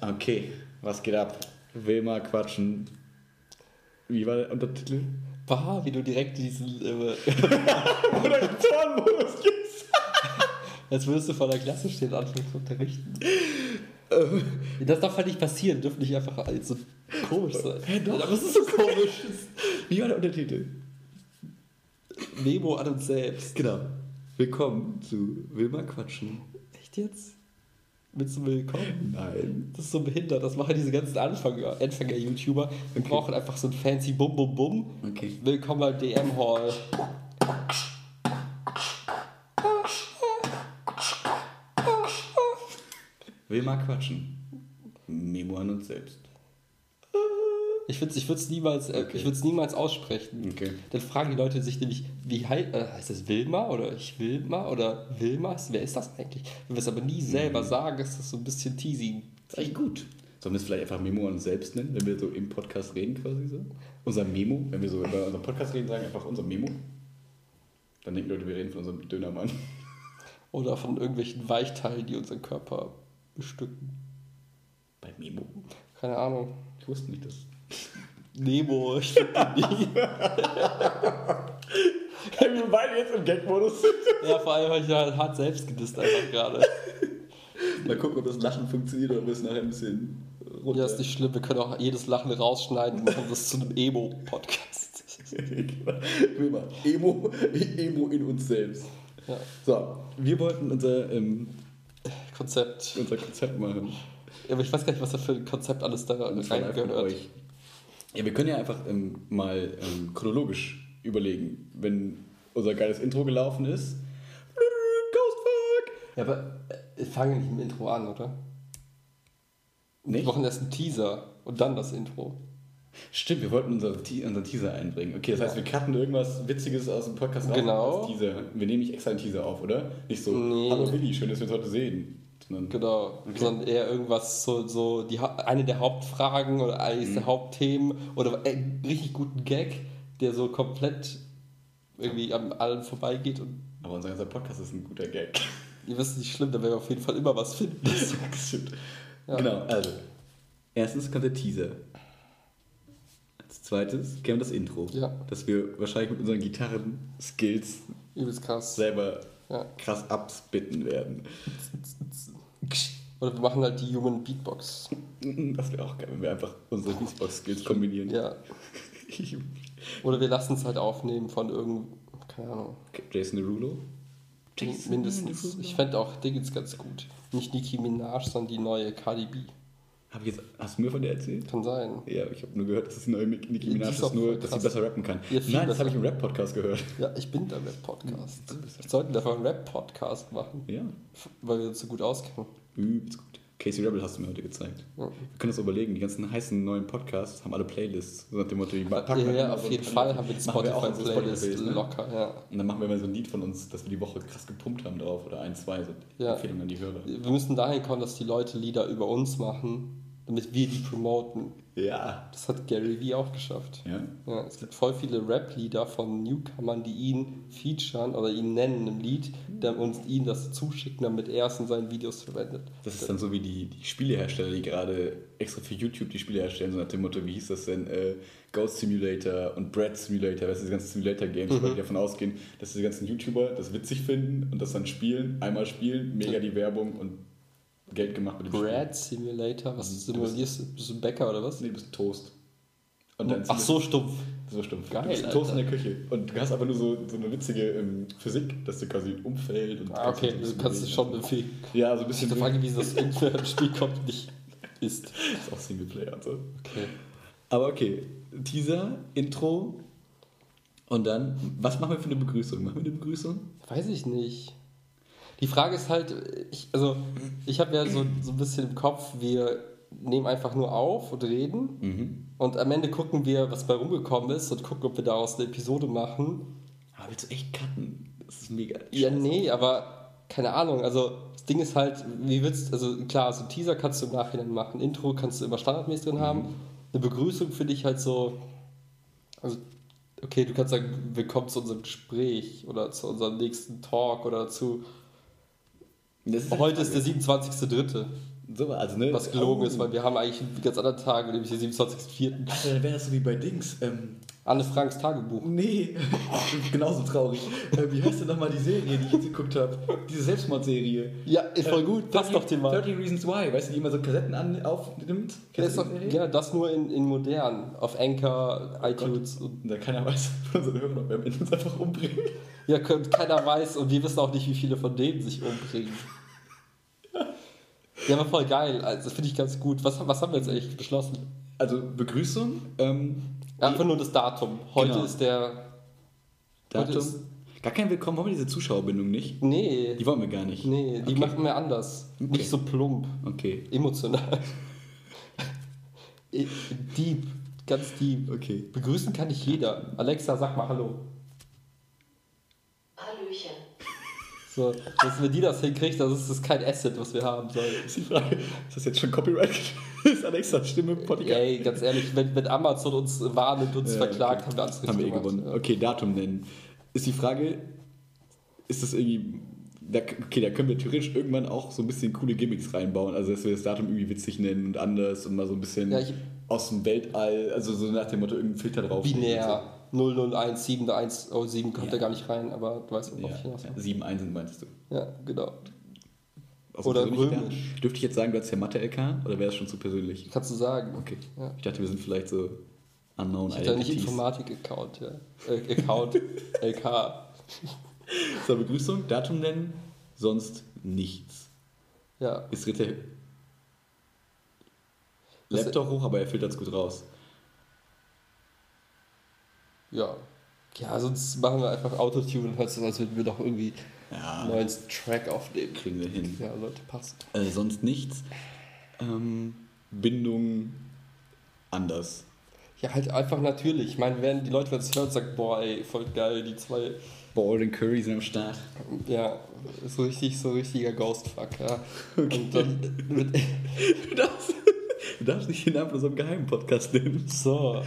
Okay, was geht ab? Wilma quatschen. Wie war der Untertitel? Bah, wie du direkt diesen. Äh, Moderatorenmodus gibst. als würdest du vor der Klasse stehen und anfangen zu unterrichten. Ähm. Das darf halt nicht passieren, dürfen nicht einfach alles so komisch sein. Hä, doch. Aber es ist so komisch. Wie war der Untertitel? Memo an uns selbst. Genau. Willkommen zu Wilma quatschen. Echt jetzt? Willst du willkommen? Nein. Das ist so behindert. Das machen diese ganzen Anfänger- Anfänger-YouTuber. Wir brauchen einfach so ein fancy Bum Bum Bum. Okay. Willkommen bei DM Hall. Wilma quatschen. Memo an uns selbst. Ich würde es ich würd's niemals, äh, Okay. ich würd's niemals aussprechen. Okay. Dann fragen die Leute sich nämlich, wie hei äh, heißt das Wilma oder ich Wilma oder Wilmas? Wer ist das eigentlich? Wenn wir es aber nie selber sagen, ist das so ein bisschen teasing. Das ist eigentlich gut. Sollen wir es vielleicht einfach Memo an uns selbst nennen, wenn wir so im Podcast reden quasi so? Unser Memo, wenn wir so über unseren Podcast reden, sagen einfach unser Memo. Dann denken Leute, wir reden von unserem Dönermann. Oder von irgendwelchen Weichteilen, die unseren Körper bestücken. Bei Memo. Keine Ahnung. Ich wusste nicht, dass. Nemo, ich nie. wir beide jetzt im Gag-Modus sind. Ja, vor allem habe ich ja hart selbst gedisst einfach gerade. Mal gucken, ob das Lachen funktioniert oder ob wir es nachher ein bisschen runter. Ja, ist nicht schlimm, wir können auch jedes Lachen rausschneiden und machen das zu einem Emo-Podcast. Wilma, Emo, Emo in uns selbst. Ja, So, wir wollten unser, ähm, Konzept. unser Konzept machen. Ja, aber ich weiß gar nicht, was da für ein Konzept alles da reingehört. Ja, wir können ja einfach ähm, mal ähm, chronologisch überlegen, wenn unser geiles Intro gelaufen ist. Ghostfuck! Ja, aber äh, fangen wir nicht im Intro an, oder? Wir Nicht? machen erst einen Teaser und dann das Intro. Stimmt, wir wollten unsere Te unseren Teaser einbringen. Okay, das heißt, wir cutten irgendwas Witziges aus dem Podcast Genau. als Teaser. Wir nehmen nicht extra einen Teaser auf, oder? Nicht so, Nee. hallo Willi, schön, dass wir uns heute sehen. Sondern, Genau. Okay. Sondern eher irgendwas, so, so die, eine der Hauptfragen oder eines Mhm. der Hauptthemen oder äh, einen richtig guten Gag, der so komplett irgendwie an allen vorbeigeht und aber unser ganzer Podcast ist ein guter Gag. ihr wisst nicht schlimm, da werden wir auf jeden Fall immer was finden. Das stimmt. Ja. Genau, also. Erstens kommt der Teaser. Als zweites käme das Intro. Ja. Das wir wahrscheinlich mit unseren Gitarren-Skills selber Ja. krass abspitten werden. Oder wir machen halt die Human Beatbox. Das wäre auch geil, wenn wir einfach unsere Beatbox-Skills kombinieren. Ja. Oder wir lassen es halt aufnehmen von irgend, keine Ahnung, Jason Derulo? mindestens. Ich fände auch Dingens ganz gut. Nicht Nicki Minaj, sondern die neue Cardi B. Hab ich jetzt, hast du mir von der erzählt? Kann sein. Ja, ich habe nur gehört, dass es neue Nicki Minaj ist nur, dass sie besser rappen kann. Ja, Nein, das habe ich im Rap-Podcast gehört. Ja, ich bin der Rap-Podcast. Der Wir sollten einfach einen Rap-Podcast machen, Ja, weil wir uns so gut auskennen. übelst gut. Casey Rebel hast du mir heute gezeigt. Ja. Wir können das überlegen, die ganzen heißen neuen Podcasts haben alle Playlists. So nach dem Motto, die packen Ja, wir ja, auf jeden Fall Playlist. haben wir die Spotify-Playlist, ne? locker, ja. Und dann machen wir mal so ein Lied von uns, dass wir die Woche krass gepumpt haben drauf oder ein, zwei so Ja. Empfehlungen an die Hörer. Wir müssen dahin kommen, dass die Leute Lieder über uns machen, damit wir die promoten. Ja. Das hat Gary Vee auch geschafft. Ja? Ja, es gibt voll viele Rap-Lieder von Newcomern, die ihn featuren oder ihn nennen im Lied uns ihm das zuschicken, damit er es in seinen Videos verwendet. Das ist dann so wie die, die Spielehersteller, die gerade extra für YouTube die Spiele herstellen, so nach dem Motto, wie hieß das denn? Äh, Ghost Simulator und Bread Simulator, weißt du, diese ganzen Simulator-Games, Mhm. weil die davon ausgehen, dass diese ganzen YouTuber das witzig finden und das dann spielen, einmal spielen, mega die Werbung und Geld gemacht mit dem Brad Simulator, was Du simulierst du? Bist du ein Bäcker oder was? Spiel. Nee, du bist ein Toast. Dann Ach so, stumpf. So stimmt. Geil, du bist ein Toast in Alter. der Küche. Und du hast aber nur so, so eine witzige ähm, Physik, dass du quasi umfällt. Und Ah, okay, du kannst es schon bewegen. Ja, so ein Ich bisschen. habe angewiesen, dass irgendwer im Spiel kommt, nicht ist. ist auch Singleplayer und so. Okay. Aber okay, Teaser, Intro und dann, was machen wir für eine Begrüßung? Machen wir eine Begrüßung? Weiß ich nicht. Die Frage ist halt, ich, also ich habe ja so, so ein bisschen im Kopf, wir nehmen einfach nur auf und reden Mhm. und am Ende gucken wir, was bei rumgekommen ist und gucken, ob wir daraus eine Episode machen. Aber willst du echt cutten? Das ist mega. Ja, scheiße. nee, aber keine Ahnung. Also das Ding ist halt, wie willst also klar, so ein Teaser kannst du im Nachhinein machen, Intro kannst du immer standardmäßig drin haben. Eine Begrüßung finde ich halt so, also okay, du kannst sagen, willkommen zu unserem Gespräch oder zu unserem nächsten Talk oder zu Halt heute ist der die 27.3. So, also, ne? Was gelogen Oh. ist, weil wir haben eigentlich einen ganz anderen Tag, nämlich den 27.04. Alter, dann wäre das so wie bei Dings. Ähm, Anne Franks Tagebuch. nee, genauso traurig. Äh, wie heißt denn nochmal die Serie, die ich jetzt geguckt habe? Diese Selbstmordserie. Ja, ist voll gut, passt doch Thema. 30 Reasons Why, weißt du, die immer so Kassetten an, aufnimmt? Ja, Kennst du doch, ja, das nur in, in modern, auf Anchor, iTunes. Und, Und da keiner weiß von unseren Hörern, ob wir uns einfach umbringen. ja, könnt- keiner weiß und wir wissen auch nicht, wie viele von denen sich umbringen. Ja, aber voll geil, also finde ich ganz gut. Was, was haben wir jetzt eigentlich beschlossen? Also Begrüßung, ähm, Einfach nur das Datum. Heute Genau. ist der. Heute Datum. ist, Gar kein Willkommen, wollen wir diese Zuschauerbindung nicht? nee, Die wollen wir gar nicht. nee, die Okay. machen wir anders. Okay. Nicht so plump, Okay, emotional. Deep, ganz deep. okay. Begrüßen kann nicht jeder. Alexa, sag mal Hallo. Hallöchen. So, dass, wenn die das hinkriegt, das ist das kein Asset, was wir haben sollen. Ist die Frage, ist das jetzt schon Copyright? ist Alexa Stimme im Podcast? Ey, ganz ehrlich, wenn, wenn Amazon uns warnt und uns Ja, verklagt, okay. haben wir alles richtig Haben wir eh gewonnen. Ja. Okay, Datum nennen. Ist die Frage, ist das irgendwie. Da, okay, da können wir theoretisch irgendwann auch so ein bisschen coole Gimmicks reinbauen. Also, dass wir das Datum irgendwie witzig nennen und anders und mal so ein bisschen Ja, aus dem Weltall, also so nach dem Motto, irgendeinen Filter drauf. Binär 001707 kommt Ja. da gar nicht rein, aber du weißt, worauf Ja, ich hinaus ja, will. 7 Einsen meinst du? Ja, genau. Aus Oder römisch. Dürfte ich jetzt sagen, du hast ja Mathe-LK oder wäre das schon zu persönlich? Kannst du sagen. Okay. Ja. Ich dachte, wir sind vielleicht so unknown Ich hatte nicht. Informatik-Account, ja. Äh, Account, LK. So, Begrüßung, Datum nennen, sonst nichts. Ja. Ist Das- Laptop hoch, aber er filtert es gut raus. Ja. Ja, sonst machen wir einfach Autotune und hört es, als würden wir doch irgendwie Ja, einen neuen Track aufnehmen. kriegen wir hin. Ja, Leute, passt. Äh, sonst nichts. Ähm, Bindung anders. Ja, halt einfach natürlich. Ich meine, wenn die Leute wenn es hören sagen, boah, ey, voll geil, die zwei, Ball und Curry sind am Start. ja, so richtig, so richtiger Ghostfuck, ja. Und dann mit, Du darfst, du darfst nicht den Namen von so einem geheimen Podcast nennen. so,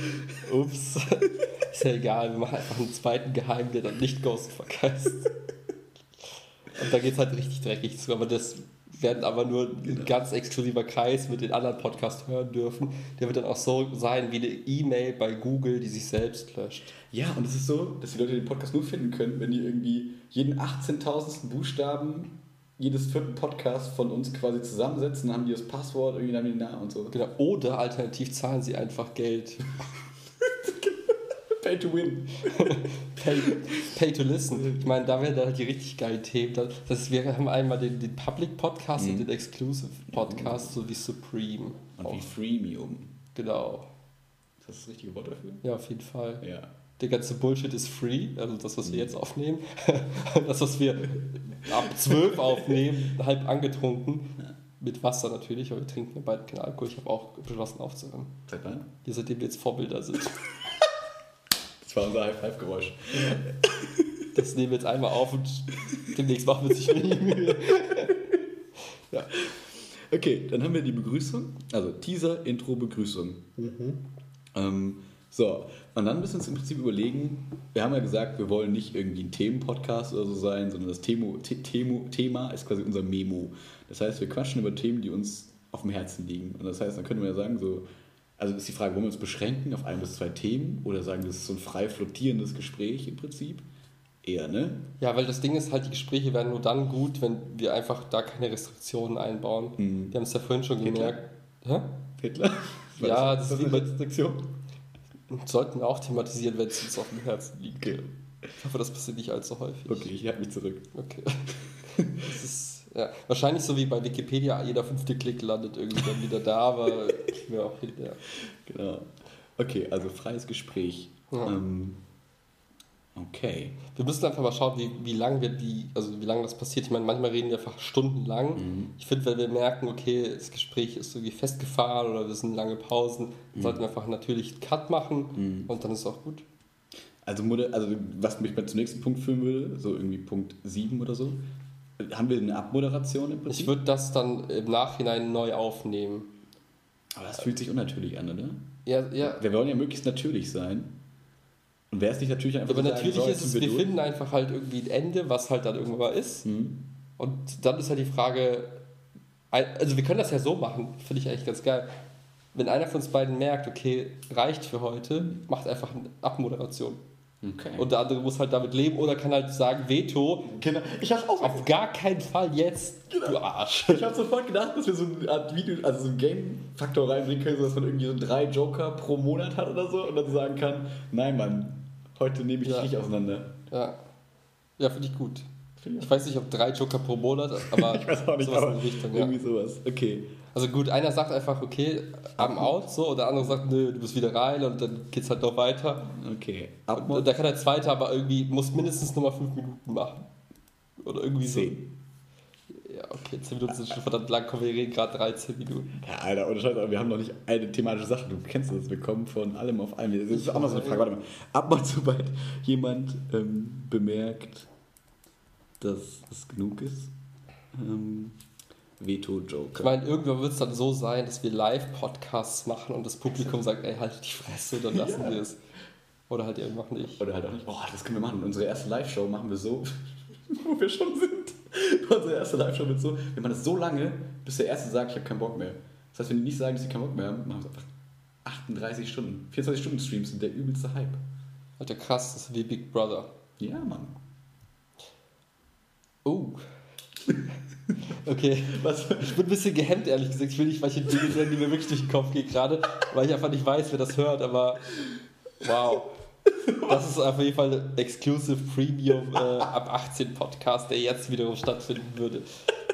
ups, ist ja egal, wir machen einfach einen zweiten Geheim, der dann nicht Ghostfuck heißt. Und da geht's halt richtig dreckig zu, aber das werden aber nur ein ganz exklusiver Kreis mit den anderen Podcasts hören dürfen. Der wird dann auch so sein wie eine E-Mail bei Google, die sich selbst löscht. Ja, und es ist so, dass die Leute den Podcast nur finden können, wenn die irgendwie jeden 18.000. Buchstaben jedes vierten Podcast von uns quasi zusammensetzen, dann haben die das Passwort, irgendwie dann haben die den Namen und so. Genau. Oder alternativ zahlen sie einfach Geld. Pay to win. Pay, pay to listen. Ich meine, da werden halt die richtig geilen Themen. Das wir haben einmal den, den Public Podcast und den Exclusive Podcast, so wie Supreme. Und Auch. wie Freemium. Genau. Ist das das richtige Wort dafür? Ja, auf jeden Fall. Ja. Der ganze Bullshit ist free, also das, was wir jetzt aufnehmen. Das, was wir ab 12 aufnehmen, halb angetrunken. Mit Wasser natürlich, weil wir trinken ja beide keinen Alkohol. Ich habe auch beschlossen aufzuhören. Seit wann? Hier, seitdem wir jetzt Vorbilder sind. Das war unser High-Five-Geräusch. Das nehmen wir jetzt einmal auf und demnächst machen wir sich wenig Mühe. Ja. Okay, dann haben wir die Begrüßung. Also Teaser, Intro, Begrüßung. Ähm, so, und dann müssen wir uns im Prinzip überlegen, wir haben ja gesagt, wir wollen nicht irgendwie ein Themenpodcast oder so sein, sondern das Themo, The Themo, Thema ist quasi unser Memo. Das heißt, wir quatschen über Themen, die uns auf dem Herzen liegen. Und das heißt, dann können wir ja sagen, so, also ist die Frage, wollen wir uns beschränken auf ein bis zwei Themen oder sagen, das ist so ein frei flottierendes Gespräch im Prinzip? Eher, ne? ja, weil das Ding ist halt, die Gespräche werden nur dann gut, wenn wir einfach da keine Restriktionen einbauen. Mhm. Wir haben es ja vorhin schon Hitler? gemerkt. Hä? Hitler? Ja, das ist wie bei- Restriktion. Sollten wir auch thematisieren, wenn es uns auf dem Herzen liegt. Okay. Ich hoffe, das passiert nicht allzu häufig. Okay, ich halte mich zurück. Okay. Das ist, ja, wahrscheinlich so wie bei Wikipedia, jeder fünfte Klick landet irgendwie dann wieder da, aber ich mir auch hinterher. Genau. Okay, also freies Gespräch. Ja. Ähm, okay. Wir müssen einfach mal schauen, wie, wie lang wir die, also wie lange das passiert. Ich meine, manchmal reden wir einfach stundenlang. Mhm. Ich finde, wenn wir merken, okay, das Gespräch ist irgendwie festgefahren oder wir sind lange Pausen, dann sollten wir einfach natürlich einen Cut machen und dann ist es auch gut. Also, also was mich mal zum nächsten Punkt führen würde, so irgendwie Punkt 7 oder so. Haben wir eine Abmoderation im Prinzip? Ich würde das dann im Nachhinein neu aufnehmen. Aber das fühlt sich unnatürlich an, oder? Ja, ja. Wir wollen ja möglichst natürlich sein. Und wäre es nicht natürlich einfach Aber so sagen, natürlich so, ist es, wir finden einfach halt irgendwie ein Ende, was halt dann irgendwann mal ist. Mhm. Und dann ist halt die Frage, Also wir können das ja so machen, finde ich eigentlich ganz geil. Wenn einer von uns beiden merkt, okay, reicht für heute, macht einfach eine Abmoderation. Okay. Und der andere muss halt damit leben oder kann halt sagen, Veto, Genau. Ich habe auch auf gar keinen Fall jetzt, Genau. du Arsch. Ich habe sofort gedacht, dass wir so eine Art Video, also so einen Game-Faktor reinbringen können, sodass man irgendwie so drei Joker pro Monat hat oder so und dann sagen kann, nein Mann, heute nehme ich Ja. dich nicht auseinander. Ja, ja finde ich gut. Finde Ich weiß nicht, ob drei Joker pro Monat, aber Ich weiß auch nicht, sowas aber in die Richtung, ja. irgendwie sowas. Okay. Also gut, einer sagt einfach, okay, am out, so, und der andere sagt, nö, du bist wieder rein und dann geht's halt noch weiter. Okay. Und Abmod da kann der zweite aber irgendwie, muss mindestens nochmal fünf Minuten machen. Oder irgendwie so. Zehn. Ja, okay, 10 Minuten sind schon verdammt lang, komm, wir reden gerade 13 Minuten. Ja, Alter, ohne Scheiß, aber wir haben noch nicht eine thematische Sache. Du kennst das, wir kommen von allem auf allem. Das ist auch noch so eine Frage. Warte mal. Abmod, sobald jemand ähm, bemerkt, dass es genug ist, ähm, Veto-Joker. Ich meine, irgendwann wird es dann so sein, dass wir Live-Podcasts machen und das Publikum sagt, ey, halt die Fresse, dann lassen Ja. wir es. Oder halt einfach nicht. Oder halt auch nicht, boah, das können wir machen. Unsere erste Live-Show machen wir so, wo wir schon sind. Unsere erste Live-Show wird so, wir machen das so lange, bis der Erste sagt, ich habe keinen Bock mehr. Das heißt, wenn die nicht sagen, dass sie keinen Bock mehr haben, machen wir es einfach 38 Stunden. 24 Stunden Streams sind der übelste Hype. Alter, krass, das ist wie Big Brother. Ja, Mann. Oh. Okay. Was? Ich bin ein bisschen gehemmt, ehrlich gesagt. Ich will nicht manche Dinge nennen, die mir wirklich durch den Kopf gehen gerade, weil ich einfach nicht weiß, wer das hört, aber wow. Das ist auf jeden Fall ein Exclusive Premium äh, ab 18 Podcast, der jetzt wiederum stattfinden würde.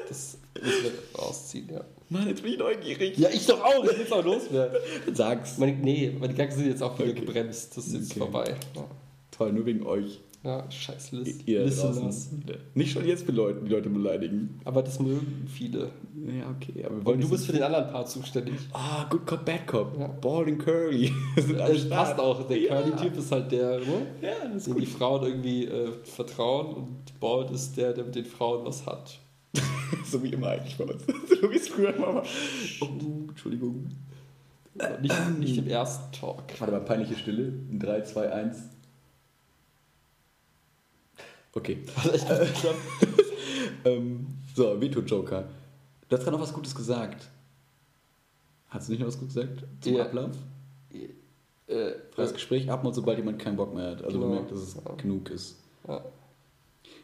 Das müssen wir rausziehen, ja. Mann, jetzt bin ich neugierig. Ja, ich doch auch, ich will es auch loswerden. Sag's. Meine, nee, meine Gedanken sind jetzt auch wieder Okay. gebremst. Das ist jetzt Okay. vorbei. Ja, Toll, nur wegen euch. Ja scheiß Lis Ihr Listeners. Nicht schon jetzt Leute, die Leute beleidigen. Aber das mögen viele. Ja, okay. Aber Und wollen du bist für den anderen Part zuständig. Ah, Good Cop, Bad Cop. Ja. Bald and Curly. Das passt auch. Der Ja. Curly-Typ ist halt der, ne? Ja, das ist dem gut. die Frauen irgendwie äh, vertrauen und Bald ist der, der mit den Frauen was hat. so wie immer eigentlich bei uns. so wie es früher immer war. Oh, Entschuldigung. Nicht, nicht im ersten Talk. Warte mal, peinliche Stille. In 3, 2, 1. Okay. Also geklappt. Ähm, so, Veto-Joker. Du hast gerade noch was Gutes gesagt. Hast du nicht noch was Gutes gesagt zum Ja. Ablauf? äh, Das Gespräch abmacht, sobald jemand keinen Bock mehr hat. Also Genau. bemerkt, dass es Ja. genug ist. ja.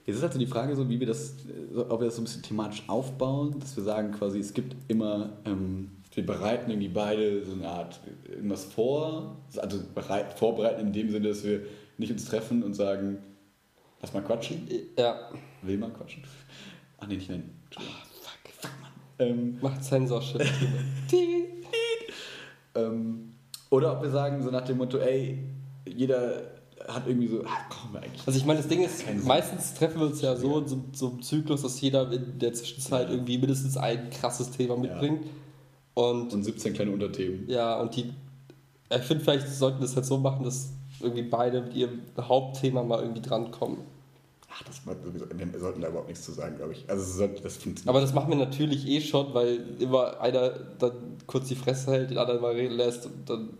Jetzt ist halt so die Frage, so, wie wir das, äh, ob wir das so ein bisschen thematisch aufbauen, dass wir sagen, quasi, es gibt immer, ähm, wir bereiten irgendwie beide so eine Art äh, irgendwas vor, also bereit, vorbereiten in dem Sinne, dass wir nicht uns treffen und sagen, lass mal quatschen, ja. will mal quatschen. Ach nee, nicht nennen. Entschuldigung. Fuck. Fuck, Mann. Ähm, Macht Zensorship. ähm, oder ob wir sagen, so nach dem Motto, ey, jeder hat irgendwie so, brauchen wir eigentlich. Also ich meine, das Ding ist, meistens treffen wir uns ja so in so, so einem Zyklus, dass jeder in der Zwischenzeit Ja. irgendwie mindestens ein krasses Thema mitbringt. Und Und 17 kleine Unterthemen. ja, und die, ich finde, vielleicht sollten wir es halt so machen, dass irgendwie beide mit ihrem Hauptthema mal irgendwie drankommen. Ach, das wir sollten da überhaupt nichts zu sagen, glaube ich. Also das funktioniert. Aber das machen wir natürlich eh schon, weil immer einer dann kurz die Fresse hält, den anderen mal reden lässt und dann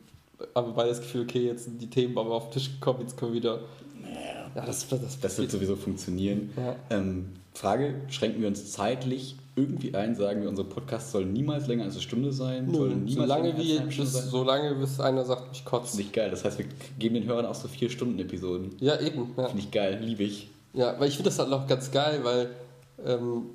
haben wir beide das Gefühl, okay, jetzt sind die Themen aber auf den Tisch gekommen, jetzt können wir wieder. Naja. Ja, das, das, Das wird sowieso funktionieren. Ja. Ähm, Frage: Schränken wir uns zeitlich irgendwie ein? Sagen wir, unser Podcast soll niemals länger als eine Stunde sein? soll niemals solange, länger als wie, Stunde bis, sein? solange bis einer sagt, mich kotzt. Nicht geil. Das heißt, wir geben den Hörern auch so 4-Stunden-Episoden. Ja, eben. Ja. Finde ich geil, liebe ich. Ja, weil ich finde das halt auch ganz geil, weil ähm,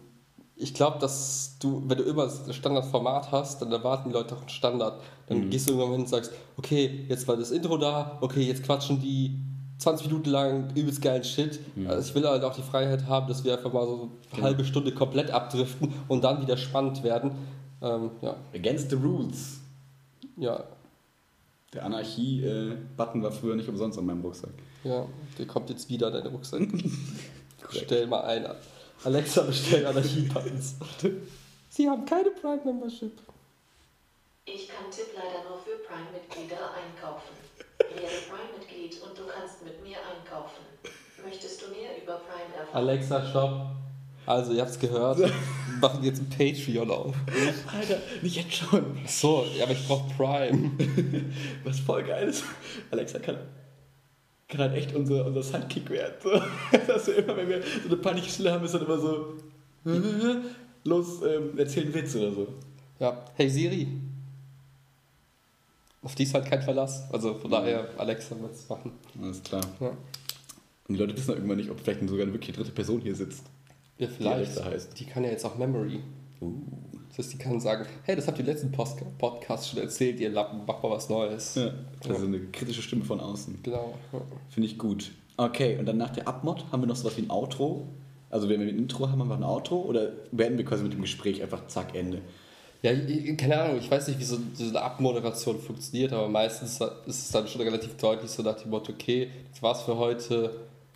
ich glaube, dass du, wenn du immer das Standardformat hast, dann erwarten die Leute auch einen Standard. Dann Mhm. gehst du irgendwann hin und sagst, okay, jetzt war das Intro da, okay, jetzt quatschen die 20 Minuten lang übelst geilen Shit. Mhm. Also ich will halt auch die Freiheit haben, dass wir einfach mal so eine Genau. halbe Stunde komplett abdriften und dann wieder spannend werden. Ähm, ja, Against the Rules. ja, Der Anarchie-Button war früher nicht umsonst an meinem Rucksack. ja, der kommt jetzt wieder, dein Rucksack. Bestell mal ein. Alexa, bestell Anarchie-Buttons. Sie haben keine Prime-Membership. Ich kann Tipp leider nur für Prime-Mitglieder einkaufen. Werde Prime-Mitglied und du kannst mit mir einkaufen. Möchtest du mehr über Prime erfahren? Alexa, stopp. Also, ihr habt's gehört. Wir machen jetzt ein Patreon auf. Alter, nicht jetzt schon. So, ja, aber ich brauch Prime. Was voll geil ist. Alexa kann, kann halt echt unser, unser Sidekick werden. So. Dass wir immer, wenn wir so eine Stille haben, ist dann immer so. los, ähm, erzähl einen Witz oder so. Ja, hey Siri. Auf die ist halt kein Verlass. Also von daher, Alexa wird es machen. Alles klar. Ja, Und die Leute wissen auch irgendwann nicht, ob vielleicht sogar eine wirklich dritte Person hier sitzt. ja vielleicht. Alexa heißt. Die kann ja jetzt auch Memory. Uh. Das heißt, die kann sagen, hey, das habt ihr letzten Post Podcast schon erzählt, ihr Lappen, mach mal was Neues. Ja, also eine kritische Stimme von außen. Genau. Ja. Finde ich gut. Okay, und dann nach der Abmod haben wir noch sowas wie ein Outro. Also wenn wir ein Intro haben, haben wir ein Outro oder beenden wir quasi mit dem Gespräch einfach zack, Ende. Ja, keine Ahnung, ich weiß nicht, wie so diese Abmoderation funktioniert, aber meistens ist es dann schon relativ deutlich so nach dem Motto, okay, das war's für heute,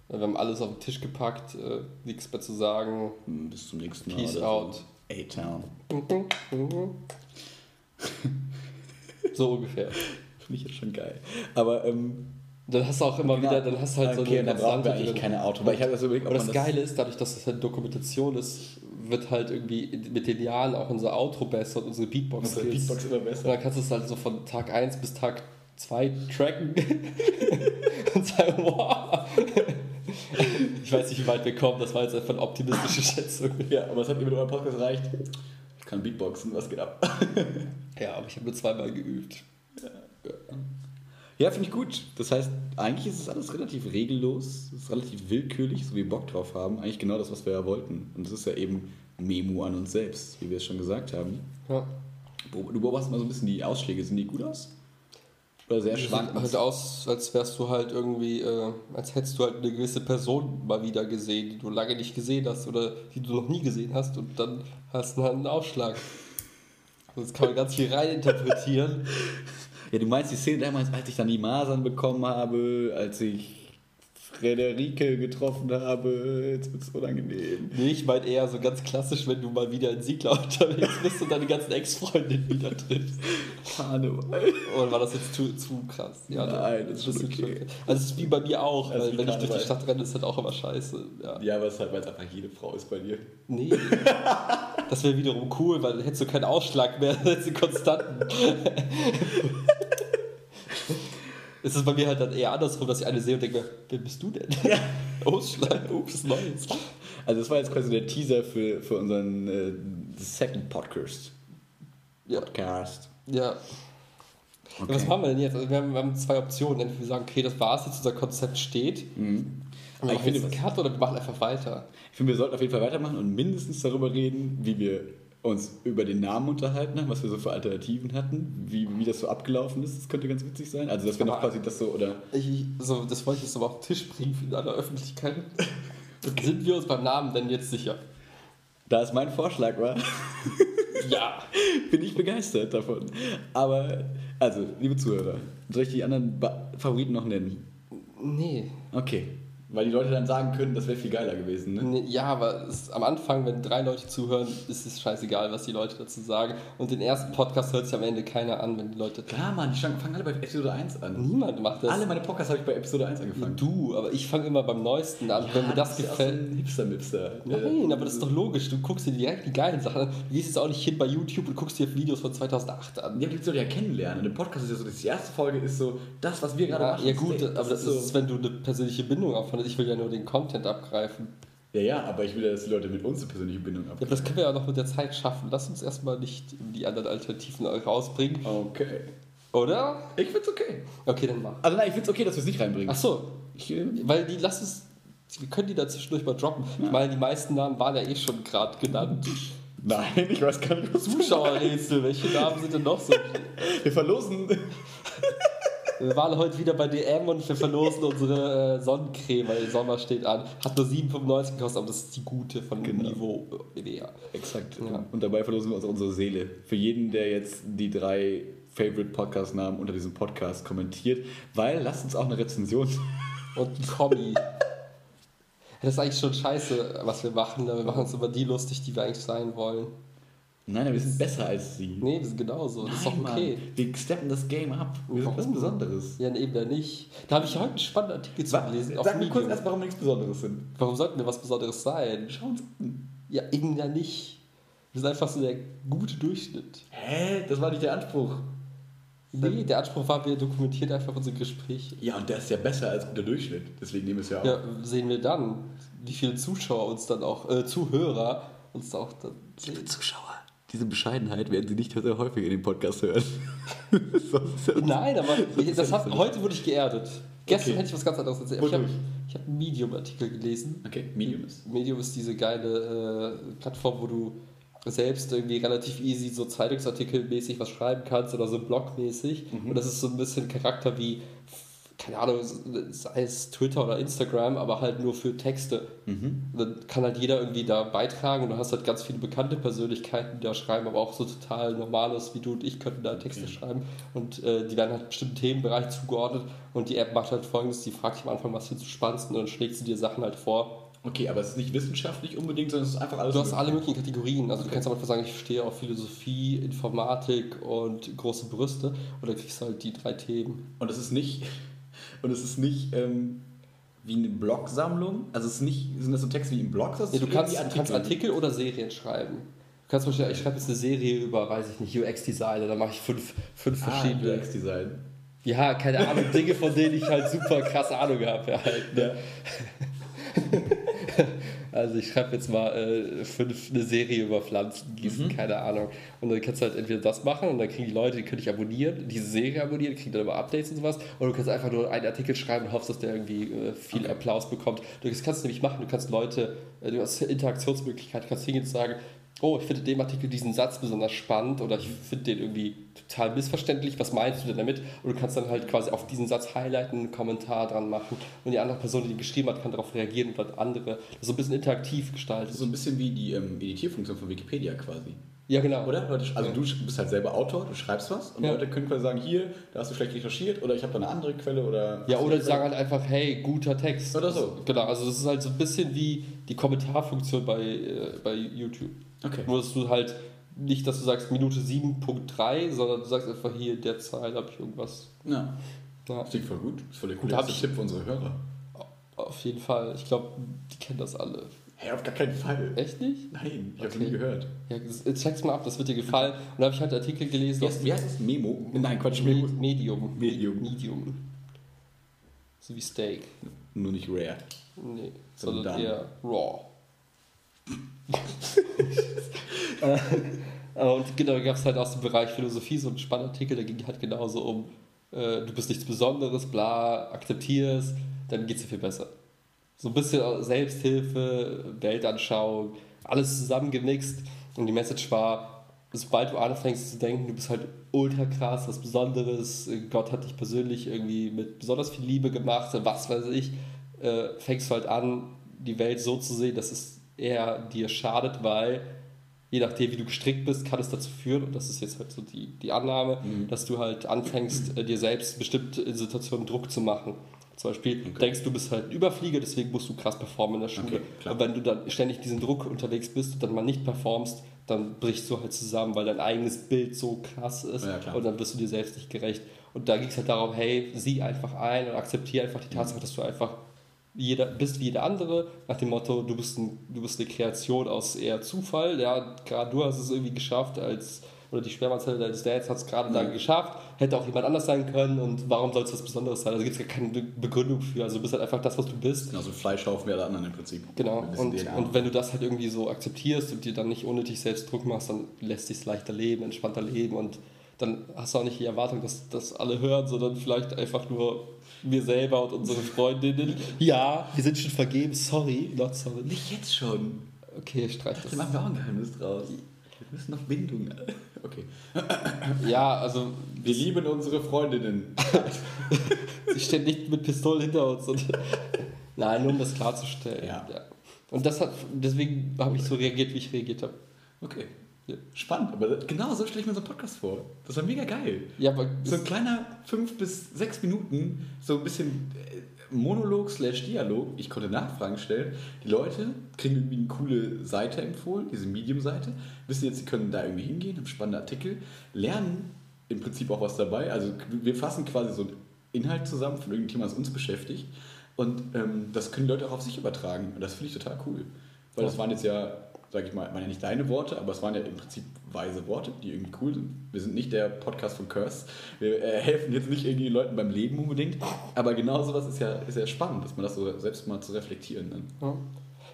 wir haben alles auf den Tisch gepackt, äh, nichts mehr zu sagen. Hm, Bis zum nächsten Mal. Peace out. So. A-Town. So ungefähr. Finde ich jetzt schon geil. Aber ähm, Dann hast du auch immer wieder, dann hast du halt so okay, eine dann brauchen wir eigentlich keine Auto. Weil ich habe das überlegt, Aber das man Geile ist, dadurch, dass das halt Dokumentation ist, wird halt irgendwie mit den Jahren auch unser Outro besser und unsere Beatbox. Unsere Beatbox immer Und besser. dann kannst du es halt so von Tag 1 bis Tag 2 tracken und sagen, wow. Ich weiß nicht, wie weit wir kommen, das war jetzt einfach eine optimistische Schätzung. Ja, aber es hat mir mit eurem Podcast erreicht. Ich kann Beatboxen, was geht ab? Ja, aber ich habe nur zweimal geübt. Ja, finde ich gut. Das heißt, eigentlich ist es alles relativ regellos, es ist relativ willkürlich, so wie wir Bock drauf haben. Eigentlich genau das, was wir ja wollten. Und das ist ja eben Memo an uns selbst, wie wir es schon gesagt haben. Ja. Du beobachtest mal so ein bisschen die Ausschläge. Sind die gut aus? Oder sehr Sieht schwankend? halt aus, als wärst du halt irgendwie, äh, als hättest du halt eine gewisse Person mal wieder gesehen, die du lange nicht gesehen hast oder die du noch nie gesehen hast und dann hast du halt einen Ausschlag. Das kann man ganz viel reininterpretieren. Ja, du meinst die Szene damals, als ich dann die Masern bekommen habe, als ich Frederike getroffen habe. Jetzt wird es unangenehm. Nee, ich meine eher so ganz klassisch, wenn du mal wieder in Siegler unterwegs bist und deine ganzen Ex-Freundinnen wieder triffst. Karneval. Oder war das jetzt zu, zu krass? Ja, Nein, das ist bisschen okay. schon- Also es ist wie bei mir auch, ist weil wenn ich durch die Stadt renne, ist halt auch immer scheiße. Ja. Ja, aber es ist halt, weil es einfach jede Frau ist bei dir. Nee. Das wäre wiederum cool, weil dann hättest du keinen Ausschlag mehr, hättest du konstanten. Es ist bei mir halt dann eher andersrum, dass ich eine sehe und denke, wer bist du denn? Ausschlag, ups, Neues. Also das war jetzt quasi der Teaser für, für unseren äh, Second Podcast. Ja. Podcast. ja. Okay. Was machen wir denn jetzt? Also wir, haben, wir haben zwei Optionen. Entweder wir sagen, okay, das war's jetzt, unser Konzept steht. Mhm. Wir Ich finde, Cut oder wir machen einfach weiter. Ich finde, wir sollten auf jeden Fall weitermachen und mindestens darüber reden, wie wir uns über den Namen unterhalten haben, was wir so für Alternativen hatten, wie, wie das so abgelaufen ist. Das könnte ganz witzig sein. Also, dass wir noch quasi das so, oder Ich, so, das wollte ich jetzt aber auf den Tisch bringen in aller Öffentlichkeit. Sind wir uns beim Namen denn jetzt sicher? da es mein Vorschlag war, Ja. bin ich begeistert davon. Aber, also, liebe Zuhörer, soll ich die anderen ba Favoriten noch nennen? Nee. Okay. Weil die Leute dann sagen können, das wäre viel geiler gewesen, ne? Ja, aber es, am Anfang, wenn drei Leute zuhören, ist es scheißegal, was die Leute dazu sagen. Und den ersten Podcast hört sich am Ende keiner an, wenn die Leute. Klar, Mann, die fangen alle bei Episode 1 an. Niemand macht das. Alle meine Podcasts habe ich bei Episode 1 angefangen. Du, aber ich fange immer beim neuesten an. wenn mir das ist ja auch gefällt. Hipster-Mipster. Nein, aber das ist doch logisch. Du guckst dir direkt die geilen Sachen an. Du gehst jetzt auch nicht hin bei YouTube und guckst dir Videos von 2008 an. Ja, die Leute ja kennenlernen. Im Podcast ist ja so, die erste Folge ist so, das, was wir gerade Ja, machen. ja ist gut, safe. aber das so. ist, wenn du eine persönliche Bindung aufwandest. Ich will ja nur den Content abgreifen. Ja, ja, aber ich will ja, dass die Leute mit uns eine persönliche Bindung Ja, haben. aber das können wir ja noch mit der Zeit schaffen. Lass uns erstmal nicht die anderen Alternativen rausbringen. Okay. Oder? Ich find's okay. Okay, dann mach. Also nein, ich find's okay, dass wir es nicht reinbringen. Ach so, Ich, äh, weil die lass es. Wir können die da zwischendurch mal droppen. Ich meine, die meisten Namen waren ja eh schon gerade genannt. nein, ich weiß gar nicht, was Zuschauerrätsel, welche Namen sind denn noch so? Wir verlosen. Wir waren heute wieder bei DM und wir verlosen unsere äh, Sonnencreme, weil der Sommer steht an. Hat nur 7,95 gekostet, aber das ist die gute von Genau. Niveau äh, WWA. Exakt. Ja. Und dabei verlosen wir uns auch unsere Seele. Für jeden, der jetzt die drei Favorite Podcast-Namen unter diesem Podcast kommentiert, weil lasst uns auch eine Rezension. Und ein Kommi. Das ist eigentlich schon scheiße, was wir machen. Wir machen uns über die lustig, die wir eigentlich sein wollen. Nein, nein, wir sind besser als sie. Nee, wir sind genauso. Das ist doch Nein, okay. Mann. Wir steppen das Game ab. Wir sind was Warum? Besonderes. Ja, eben ja nicht. Da habe ich heute einen spannenden Artikel zu gelesen. Sag mir kurz erst, warum wir nichts Besonderes sind. Warum sollten wir was Besonderes sein? Schau uns an. Ja, eben ja nicht. Wir sind einfach so der gute Durchschnitt. Hä? Das war nicht der Anspruch. Nee, der Anspruch war, wir dokumentieren einfach unsere Gespräche. Ja, und der ist ja besser als guter Durchschnitt. Deswegen nehmen wir es ja auch. Ja, sehen wir dann, wie viele Zuschauer uns dann auch, äh, Zuhörer uns auch dann Liebe Zuschauer, diese Bescheidenheit werden Sie nicht sehr häufig in dem Podcast hören. Nein, aber das hat, heute wurde ich geerdet. Gestern Okay. hätte ich was ganz anderes erzählt. Ich habe hab einen Medium-Artikel gelesen. okay, Medium ist. Medium ist diese geile äh, Plattform, wo du selbst irgendwie relativ easy so Zeitungsartikelmäßig was schreiben kannst oder so blogmäßig. Und das ist so ein bisschen Charakter wie, keine Ahnung, sei es Twitter oder Instagram, aber halt nur für Texte. Und Dann kann halt jeder irgendwie da beitragen und du hast halt ganz viele bekannte Persönlichkeiten, die da schreiben, aber auch so total normales wie du und ich könnten da Texte schreiben. Und äh, die werden halt bestimmten Themenbereich zugeordnet und die App macht halt folgendes, die fragt dich am Anfang, was findest du spannendst und dann schlägt sie dir Sachen halt vor Okay, aber es ist nicht wissenschaftlich unbedingt, sondern es ist einfach alles. Du hast alle möglichen Kategorien. Also du kannst am Anfang sagen, ich stehe auf Philosophie, Informatik und große Brüste. Oder kriegst du halt die drei Themen. Und es ist nicht, und es ist nicht ähm, wie eine Blogsammlung. Also es ist nicht, sind das so Texte wie im Blog? Das Nee, du kannst, du kannst Artikel oder Serien schreiben. Du kannst zum Beispiel, ich schreibe jetzt eine Serie über, weiß ich nicht, UX-Designer, dann mache ich fünf, fünf Ah, verschiedene. UX-Design. Ja, keine Ahnung, Dinge, von denen ich halt super krass Ahnung habe. Ja, halt, ne? Also ich schreibe jetzt mal äh, fünf, eine Serie über Pflanzen gießen, keine Ahnung. Und dann kannst du halt entweder das machen und dann kriegen die Leute, die können dich abonnieren, diese Serie abonnieren, kriegen dann immer Updates und sowas. Oder du kannst einfach nur einen Artikel schreiben und hoffst, dass der irgendwie äh, viel Applaus bekommt. Das kannst du nämlich machen, du kannst Leute, äh, du hast Interaktionsmöglichkeiten, du kannst hingehen und sagen, oh, ich finde in dem Artikel diesen Satz besonders spannend oder ich finde den irgendwie total missverständlich, was meinst du denn damit? Und du kannst dann halt quasi auf diesen Satz highlighten, einen Kommentar dran machen und die andere Person, die den geschrieben hat, kann darauf reagieren und dann andere, so ein bisschen interaktiv gestaltet. Ist so ein bisschen wie die ähm, Editierfunktion von Wikipedia quasi. Ja, genau. Oder? Also du bist halt selber Autor, du schreibst was und Ja. Leute können quasi sagen, hier, da hast du schlecht recherchiert oder ich habe da eine andere Quelle oder... Ja, oder die sagen halt einfach, hey, guter Text. Oder so. Genau, also das ist halt so ein bisschen wie die Kommentarfunktion bei, äh, bei YouTube. Okay. Nur, dass du halt nicht, dass du sagst Minute 7.3, sondern du sagst einfach hier in der Zahl habe ich irgendwas. Ja, Ja, das klingt voll gut. Das ist voll der ich- Tipp für unsere Hörer. auf jeden Fall. Ich glaube, die kennen das alle. Hey, auf gar keinen Fall. Echt nicht? Nein, ich habe Okay. nie gehört. Ja, check's mal ab, das wird dir gefallen. Und da habe ich halt Artikel gelesen Wie heißt, wie heißt das? Memo? Nein, Quatsch, Me- Memo. Medium. Medium. Medium. So wie Steak. Nur nicht rare. Nee, Sondern eher raw. Äh, und genau, da gab es halt aus dem Bereich Philosophie so einen spannenden Artikel, der ging halt genauso um, äh, du bist nichts Besonderes, bla, akzeptierst, dann geht es dir viel besser. So ein bisschen Selbsthilfe, Weltanschauung, alles zusammengemixt. Und die Message war, sobald du anfängst zu denken, du bist halt ultra krass, was Besonderes, Gott hat dich persönlich irgendwie mit besonders viel Liebe gemacht, was weiß ich, äh, fängst du halt an, die Welt so zu sehen, dass es eher dir schadet, weil je nachdem, wie du gestrickt bist, kann es dazu führen, und das ist jetzt halt so die, die Annahme, dass du halt anfängst, äh, dir selbst bestimmt in Situationen Druck zu machen. Zum Beispiel denkst du bist halt ein Überflieger, deswegen musst du krass performen in der Schule. Okay, und wenn du dann ständig diesen Druck unterwegs bist und dann mal nicht performst, dann brichst du halt zusammen, weil dein eigenes Bild so krass ist Ja, und dann wirst du dir selbst nicht gerecht. Und da ging es halt darum, hey, sieh einfach ein und akzeptiere einfach die Tatsache, dass du einfach jeder, bist wie jeder andere, nach dem Motto, du bist, ein, du bist eine Kreation aus eher Zufall. Ja, gerade du hast es irgendwie geschafft, als, oder die Spermazelle deines Dads hat es gerade dann geschafft, hätte auch jemand anders sein können und warum soll es was Besonderes sein? Also gibt es gar keine Begründung für. Also du bist halt einfach das, was du bist. Genau, so ein Fleischhaufen wie alle anderen im Prinzip. Genau, und, DNA. und wenn du das halt irgendwie so akzeptierst und dir dann nicht unnötig selbst Druck machst, dann lässt sich leichter leben, entspannter leben und dann hast du auch nicht die Erwartung, dass das alle hören, sondern vielleicht einfach nur wir selber und unsere Freundinnen. Ja, wir sind schon vergeben, sorry, not sorry. Nicht jetzt schon. Okay, streich Da das. machen wir auch ein Geheimnis draus. Wir müssen noch Bindung. Okay. Ja, also Wir lieben unsere Freundinnen. sie stehen nicht mit Pistolen hinter uns. Nein, nur um das klarzustellen. Ja. Und das hat, deswegen habe ich so reagiert, wie ich reagiert habe. Okay. Ja. Spannend, aber genau so stelle ich mir so einen Podcast vor. Das war mega geil. Ja, aber So ein kleiner fünf bis sechs Minuten, so ein bisschen äh, Monolog slash Dialog. Ich konnte Nachfragen stellen. Die Leute kriegen irgendwie eine coole Seite empfohlen, diese Medium-Seite. Wissen jetzt, sie können da irgendwie hingehen, haben spannende Artikel, lernen im Prinzip auch was dabei. Also wir fassen quasi so einen Inhalt zusammen von irgendeinem Thema, das uns beschäftigt. Und ähm, das können die Leute auch auf sich übertragen. Und das finde ich total cool. Weil das waren jetzt ja, sag ich mal, waren ja nicht deine Worte, aber es waren ja im Prinzip weise Worte, die irgendwie cool sind. Wir sind nicht der Podcast von Curse. Wir äh, helfen jetzt nicht irgendwie Leuten beim Leben unbedingt. Aber genau sowas ist ja, ist ja spannend, dass man das so selbst mal zu reflektieren. Ne? Ja.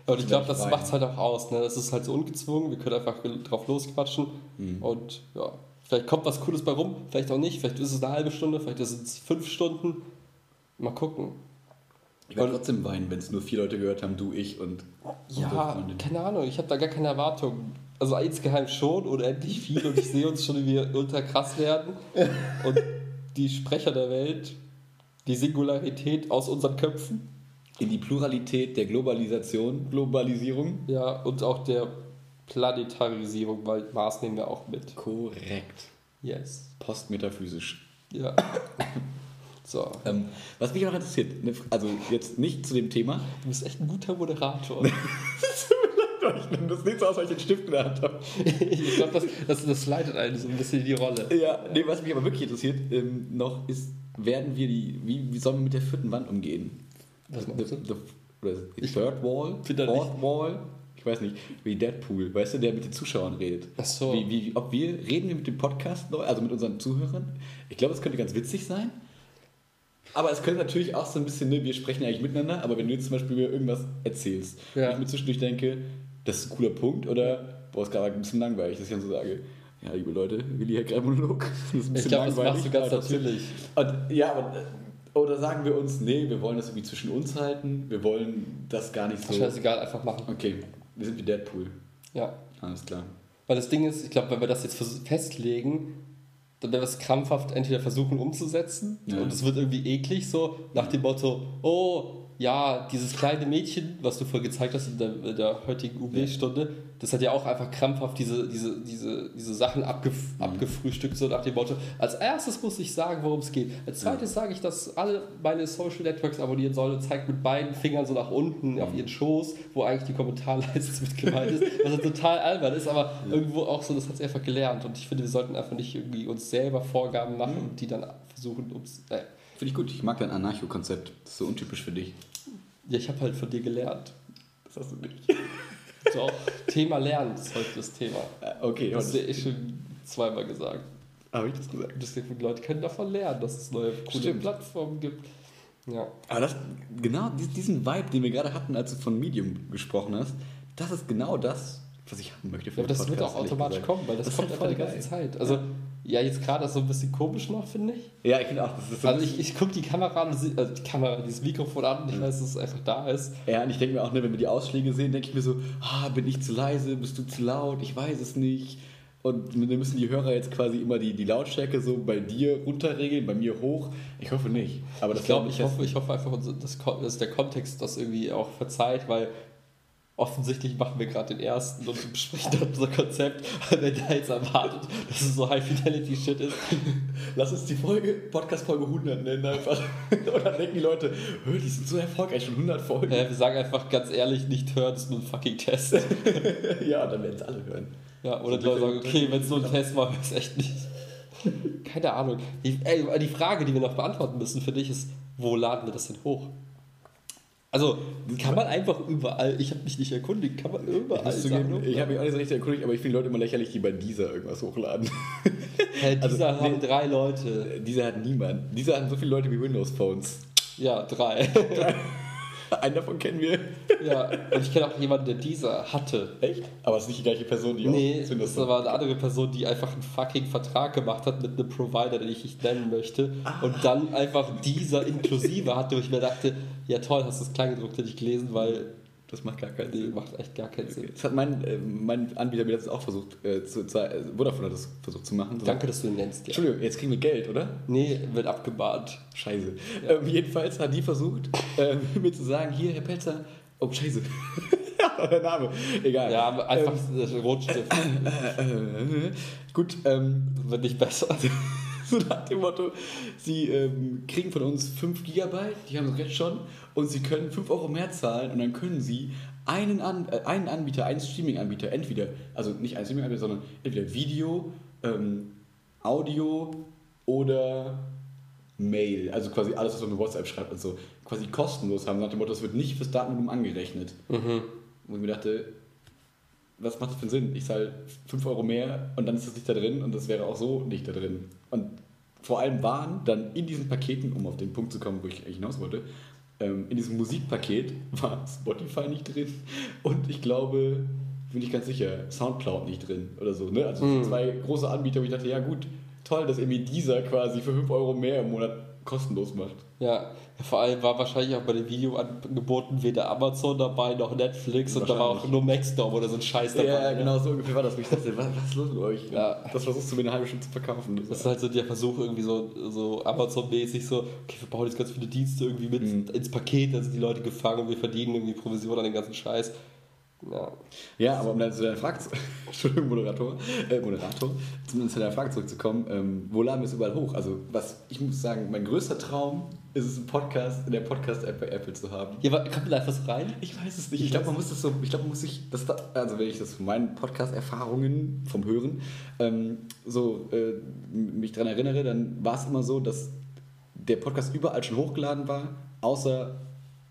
Und ich glaube, das macht es halt auch aus. Ne? Das ist halt so ungezwungen, wir können einfach drauf losquatschen. Mhm. Und ja, vielleicht kommt was Cooles bei rum, vielleicht auch nicht. Vielleicht ist es eine halbe Stunde, vielleicht ist es fünf Stunden. Mal gucken. Ich werde trotzdem weinen, wenn es nur vier Leute gehört haben, du, ich und Ja, Freundin. keine Ahnung, ich habe da gar keine Erwartungen. Also insgeheim schon, unendlich viel und ich sehe uns schon, wie wir ultra krass werden. Und die Sprecher der Welt, die Singularität aus unseren Köpfen, In die Pluralität der Globalisation, Globalisierung. ja, und auch der Planetarisierung, weil Mars nehmen wir auch mit. Korrekt. Yes. Postmetaphysisch. Ja. So. Ähm, was mich auch interessiert, ne, also jetzt nicht zu dem Thema. Du bist echt ein guter Moderator. Ich nehme das nicht so aus, weil ich den Stift in der Hand habe. ich glaube, das, das, das leitet einen so ein bisschen in die Rolle. Ja, nee, was mich aber wirklich interessiert ähm, noch ist, werden wir die, wie, wie sollen wir mit der vierten Wand umgehen? Was the, the, oder the Third Wall? Fourth Wall? Ich weiß nicht, wie Deadpool, weißt du, der mit den Zuschauern redet. Ach so. Wie, wie, ob wir, reden wir mit dem Podcast neu, also mit unseren Zuhörern? Ich glaube, es könnte ganz witzig sein. Aber es könnte natürlich auch so ein bisschen, ne, wir sprechen ja eigentlich miteinander, aber wenn du jetzt zum Beispiel mir irgendwas erzählst, Ja. und ich mir zwischendurch denke, das ist ein cooler Punkt oder, boah, ist gerade ein bisschen langweilig, dass ich dann so sage, ja, liebe Leute, Willi hat gerade Monolog. Das ist ein Ich glaube, das machst du ganz natürlich. und, ja, aber, äh, oder sagen wir uns, nee, wir wollen das irgendwie zwischen uns halten, wir wollen das gar nicht so. Scheißegal, einfach machen. Okay, wir sind wie Deadpool. Ja. Alles klar. Weil das Ding ist, ich glaube, wenn wir das jetzt festlegen, dann werden wir es krampfhaft entweder versuchen umzusetzen Ja. und es wird irgendwie eklig, so nach dem Motto, oh, ja, dieses kleine Mädchen, was du vorher gezeigt hast in der, in der heutigen UB-Stunde, das hat ja auch einfach krampfhaft diese, diese, diese, diese Sachen abgef Mhm. abgefrühstückt, so nach dem Motto, als erstes muss ich sagen, worum es geht. Als zweites sage ich, dass alle meine Social Networks abonnieren sollen und zeigt mit beiden Fingern so nach unten Mhm. auf ihren Schoß, wo eigentlich die Kommentarleiste mit gemeint ist, was total albern ist, aber irgendwo auch so, das hat sie einfach gelernt und ich finde, wir sollten einfach nicht irgendwie uns selber Vorgaben machen Mhm. und die dann versuchen, ums, äh, Finde ich gut, ich mag dein Anarcho-Konzept. Das ist so untypisch für dich. ja, ich habe halt von dir gelernt. Das hast du nicht. So, Thema Lernen ist heute das Thema. Äh, Okay, Das du eh schon zweimal gesagt. habe ich das gesagt. Das, die Leute können davon lernen, dass es neue coole Stimmt. Plattformen gibt. Ja. Aber das, genau die- diesen Vibe, den wir gerade hatten, als du von Medium gesprochen hast, das ist genau das, was ich haben möchte für Ja, aber das wird Podcast, auch ehrlich automatisch kommen, weil das, Das kommt halt einfach die ganze. Zeit. Also, ja, jetzt gerade ist so ein bisschen komisch noch, finde ich. Ja, ich finde auch, das ist so. Also ich, ich gucke die Kamera also die Kamera, dieses Mikrofon an und ich weiß, dass es einfach da ist. ja, und ich denke mir auch, ne, wenn wir die Ausschläge sehen, denke ich mir so, ah, bin ich zu leise, bist du zu laut, ich weiß es nicht. Und dann müssen die Hörer jetzt quasi immer die, die Lautstärke so bei dir runterregeln, bei mir hoch. Ich hoffe nicht. Aber das Ich glaube, ich hoffe, ich hoffe einfach, dass der Kontext das irgendwie auch verzeiht, weil offensichtlich machen wir gerade den ersten und besprechen dann unser Konzept. Wenn der jetzt erwartet, dass es so High-Fidelity-Shit ist, Lass uns die Folge, Podcast-Folge 100 nennen einfach. Und dann denken die Leute, "Hö, die sind so erfolgreich, schon 100 Folgen. äh, wir sagen einfach ganz ehrlich, nicht hören, ist nur ein fucking Test. Ja, dann werden es alle hören. Ja, oder die Leute sagen, okay, wenn es nur ein Test war, hör es echt nicht. Keine Ahnung. Die, ey, die Frage, die wir noch beantworten müssen für dich ist, wo laden wir das denn hoch? Also, kann man einfach überall, ich habe mich nicht erkundigt, kann man überall du Sachen geben, ich habe mich auch nicht so richtig erkundigt, aber ich finde Leute immer lächerlich, die bei dieser irgendwas hochladen. Hä, also, dieser haben nee. drei Leute. dieser hat niemand. Dieser hat so viele Leute wie Windows-Phones. Ja, drei. Einen davon kennen wir. ja, und ich kenne auch jemanden, der dieser hatte. Echt? Aber es ist nicht die gleiche Person, die Nee, auch das Windows war eine andere Person, die einfach einen fucking Vertrag gemacht hat mit einem Provider, den ich nicht nennen möchte. Und dann einfach dieser inklusive hatte, wo ich mir dachte, ja toll, hast du das Kleingedruckte nicht gelesen, weil Das macht gar keinen nee, Sinn. macht echt gar keinen Sinn. Das hat mein, äh, mein Anbieter mir letztens auch versucht äh, zu zeigen. Vodafone hat das versucht zu machen. Danke, dass du ihn nennst. Ja. Entschuldigung, jetzt kriegen wir Geld, oder? Nee, wird abgemahnt. Scheiße. Ähm, jedenfalls hat die versucht, ähm, mir zu sagen, hier, Herr Pelzer. Oh, scheiße. der Name. Egal. Ja, aber einfach ähm, Rotstift Äh, äh, gut, ähm, wird nicht besser. so nach dem Motto, sie ähm, kriegen von uns 5 Gigabyte, die haben sie jetzt schon, und sie können 5 Euro mehr zahlen und dann können sie einen, An äh, einen Anbieter, einen Streaming-Anbieter, entweder, also nicht einen Streaming-Anbieter, sondern entweder Video, ähm, Audio oder Mail, also quasi alles, was man mit WhatsApp schreibt und so, quasi kostenlos haben, nach dem Motto, das wird nicht fürs Datenvolumen angerechnet. Mhm. Wo ich mir dachte, was macht das für einen Sinn? Ich zahle 5 Euro mehr und dann ist das nicht da drin und das wäre auch so nicht da drin. Und vor allem waren dann in diesen Paketen, um auf den Punkt zu kommen, wo ich eigentlich hinaus wollte, ähm, in diesem Musikpaket war Spotify nicht drin und ich glaube, bin ich ganz sicher, Soundcloud nicht drin oder so. Ne? Also Mhm. zwei große Anbieter, wo ich dachte, ja gut, toll, dass irgendwie dieser quasi für 5 Euro mehr im Monat kostenlos macht. Ja, vor allem war wahrscheinlich auch bei den Videoangeboten weder Amazon dabei noch Netflix und da war auch nur Maxdom oder so ein Scheiß dabei. Ja, ne? genau so ungefähr war das. Ich dachte, was, was ist los mit euch? Ja. Das versuchst du mir eine halbe Stunde zu verkaufen. Das ist halt so der Versuch, irgendwie so, so Amazon-mäßig so, okay, wir bauen jetzt ganz viele Dienste irgendwie mit Mhm. ins Paket, dann sind die Leute gefangen und wir verdienen irgendwie Provision an den ganzen Scheiß. Ja. Ja, aber um dann zu deiner Frage, Entschuldigung, Moderator, äh, Moderator, um zu deiner Frage zurückzukommen, ähm, wo laden wir es überall hoch? Also, was, ich muss sagen, mein größter Traum ist es, einen Podcast in der Podcast-App bei Apple zu haben. Ja, aber kommt da einfach so rein? Ich weiß es nicht. Ich glaube, man muss das so, ich glaube, man muss sich, das, da- also wenn ich das von meinen Podcast-Erfahrungen vom Hören ähm, so äh, mich daran erinnere, dann war es immer so, dass der Podcast überall schon hochgeladen war, außer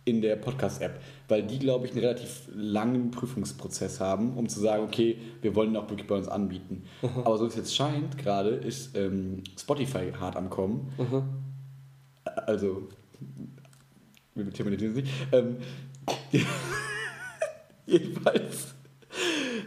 in der Podcast-App, weil die, glaube ich, einen relativ langen Prüfungsprozess haben, um zu sagen, okay, wir wollen auch wirklich bei uns anbieten. Aber so wie es jetzt scheint, gerade ist ähm, Spotify hart am Kommen. Also, wir thematisieren es nicht. Ähm, jedenfalls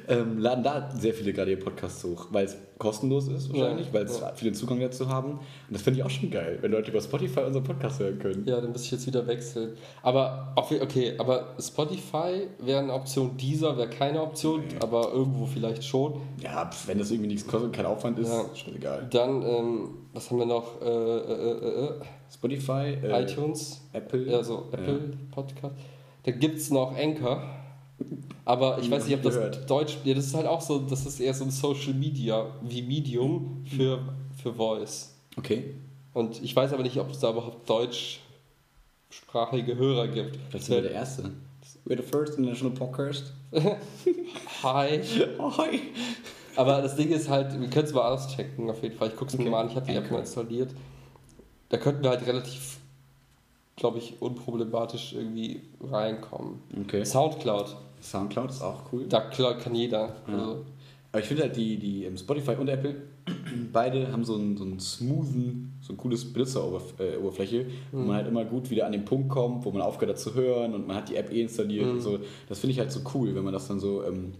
ähm, laden da sehr viele gerade ihr Podcasts hoch, weil es kostenlos ist wahrscheinlich, Ja, weil es ja. viele Zugang dazu haben. Und das finde ich auch schon geil, wenn Leute über Spotify unseren Podcast hören können. Ja, dann muss ich jetzt wieder wechseln. Aber, okay, aber Spotify wäre eine Option, dieser wäre keine Option, Nee. aber irgendwo vielleicht schon. Ja, wenn das irgendwie nichts kostet und kein Aufwand ist, Ja. schon egal. Dann, ähm, was haben wir noch? Äh, äh, äh, Spotify, äh, äh, iTunes, Apple. also Apple Podcast. Dann gibt es noch Anchor. Aber ich weiß nicht, ob das gehört. Deutsch. Ja, das ist halt auch so, das ist eher so ein Social Media wie Medium für, für Voice. Okay. Und ich weiß aber nicht, ob es da überhaupt deutschsprachige Hörer gibt. Vielleicht sind wir der Erste. We're the first international podcast. Hi. Hi. Aber das Ding ist halt, wir können es mal auschecken auf jeden Fall. Ich gucke es Okay. mir mal an, ich habe die App mal installiert. Da könnten wir halt relativ, glaube ich, unproblematisch irgendwie reinkommen. Okay. Soundcloud, Soundcloud ist auch cool. da kann jeder. Ja. Also, Aber ich finde halt, die, die ähm, Spotify und Apple, beide haben so einen, so einen smoothen, so ein cooles Benutzeroberfläche, wo man halt immer gut wieder an den Punkt kommt, wo man aufgehört hat zu hören und man hat die App eh installiert und so. Das finde ich halt so cool, wenn man das dann so, ähm,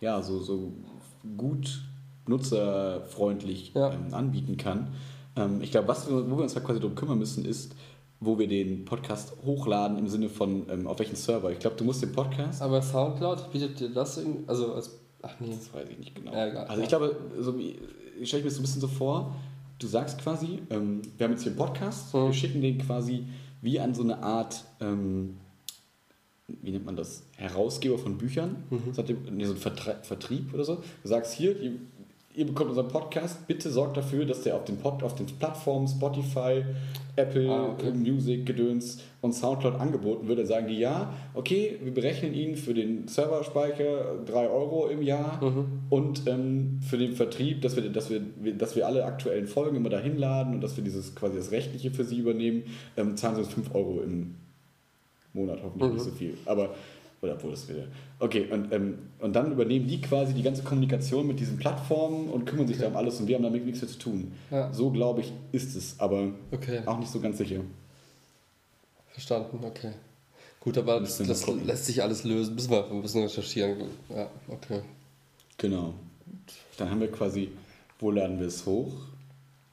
ja, so, so gut nutzerfreundlich Ja. ähm, anbieten kann. Ähm, ich glaube, was wo wir uns halt quasi darum kümmern müssen, ist, wo wir den Podcast hochladen im Sinne von ähm, auf welchen Server. Ich glaube, du musst den Podcast aber Soundcloud bietet dir das irgendwie, also als, ach nee. das weiß ich nicht genau. Ja, egal. also ich glaube, so ich stelle mir das so ein bisschen so vor, du sagst quasi, ähm, wir haben jetzt hier einen Podcast, Mhm. wir schicken den quasi wie an so eine Art, ähm, wie nennt man das, Herausgeber von Büchern, Mhm. nee, so ein Vertrieb oder so. Du sagst hier, ihr, ihr bekommt unseren Podcast, bitte sorgt dafür, dass der auf den, Pod, auf den Plattformen Spotify, Apple, Ah, okay. Music, Gedöns und Soundcloud angeboten wird. Dann sagen die, ja, okay, wir berechnen Ihnen für den Serverspeicher 3 Euro im Jahr Mhm. und ähm, für den Vertrieb, dass wir, dass, wir, dass wir alle aktuellen Folgen immer dahin laden und dass wir dieses quasi das Rechtliche für sie übernehmen, ähm, zahlen sie uns 5 Euro im Monat, hoffentlich Mhm. nicht so viel. Aber, oder obwohl das wieder. Okay, und, ähm, und dann übernehmen die quasi die ganze Kommunikation mit diesen Plattformen und kümmern sich da um alles und wir haben damit nichts mehr zu tun. Ja. So glaube ich, ist es, aber Okay, auch nicht so ganz sicher. verstanden, okay. Gut, aber das, das lässt sich alles lösen. Müssen wir ein bisschen recherchieren. Ja, okay. Genau. Dann haben wir quasi, wo laden wir es hoch?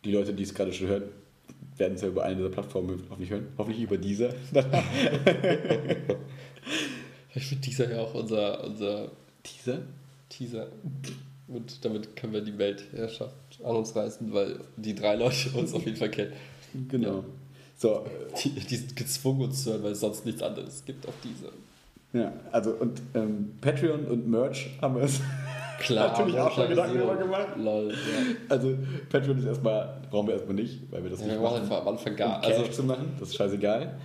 Die Leute, die es gerade schon hören, werden es ja über eine dieser Plattformen hoffentlich hören. Hoffentlich über dieser. Ich finde dieser ja auch unser, unser Teaser? Teaser. Und damit können wir die Weltherrschaft an uns reißen, weil die drei Leute uns auf jeden Fall kennen. Genau. So, Die, die sind gezwungen uns zu hören, weil es sonst nichts anderes gibt auf dieser. ja, also und ähm, Patreon und Merch haben wir es. Klar, Natürlich auch schon Gedanken drüber gemacht. Lol, ja. Also Patreon ist erstmal, brauchen wir erstmal nicht, weil wir das ja nicht wir machen einfach am Anfang gar. Um Cash Also, zu machen, das ist scheißegal.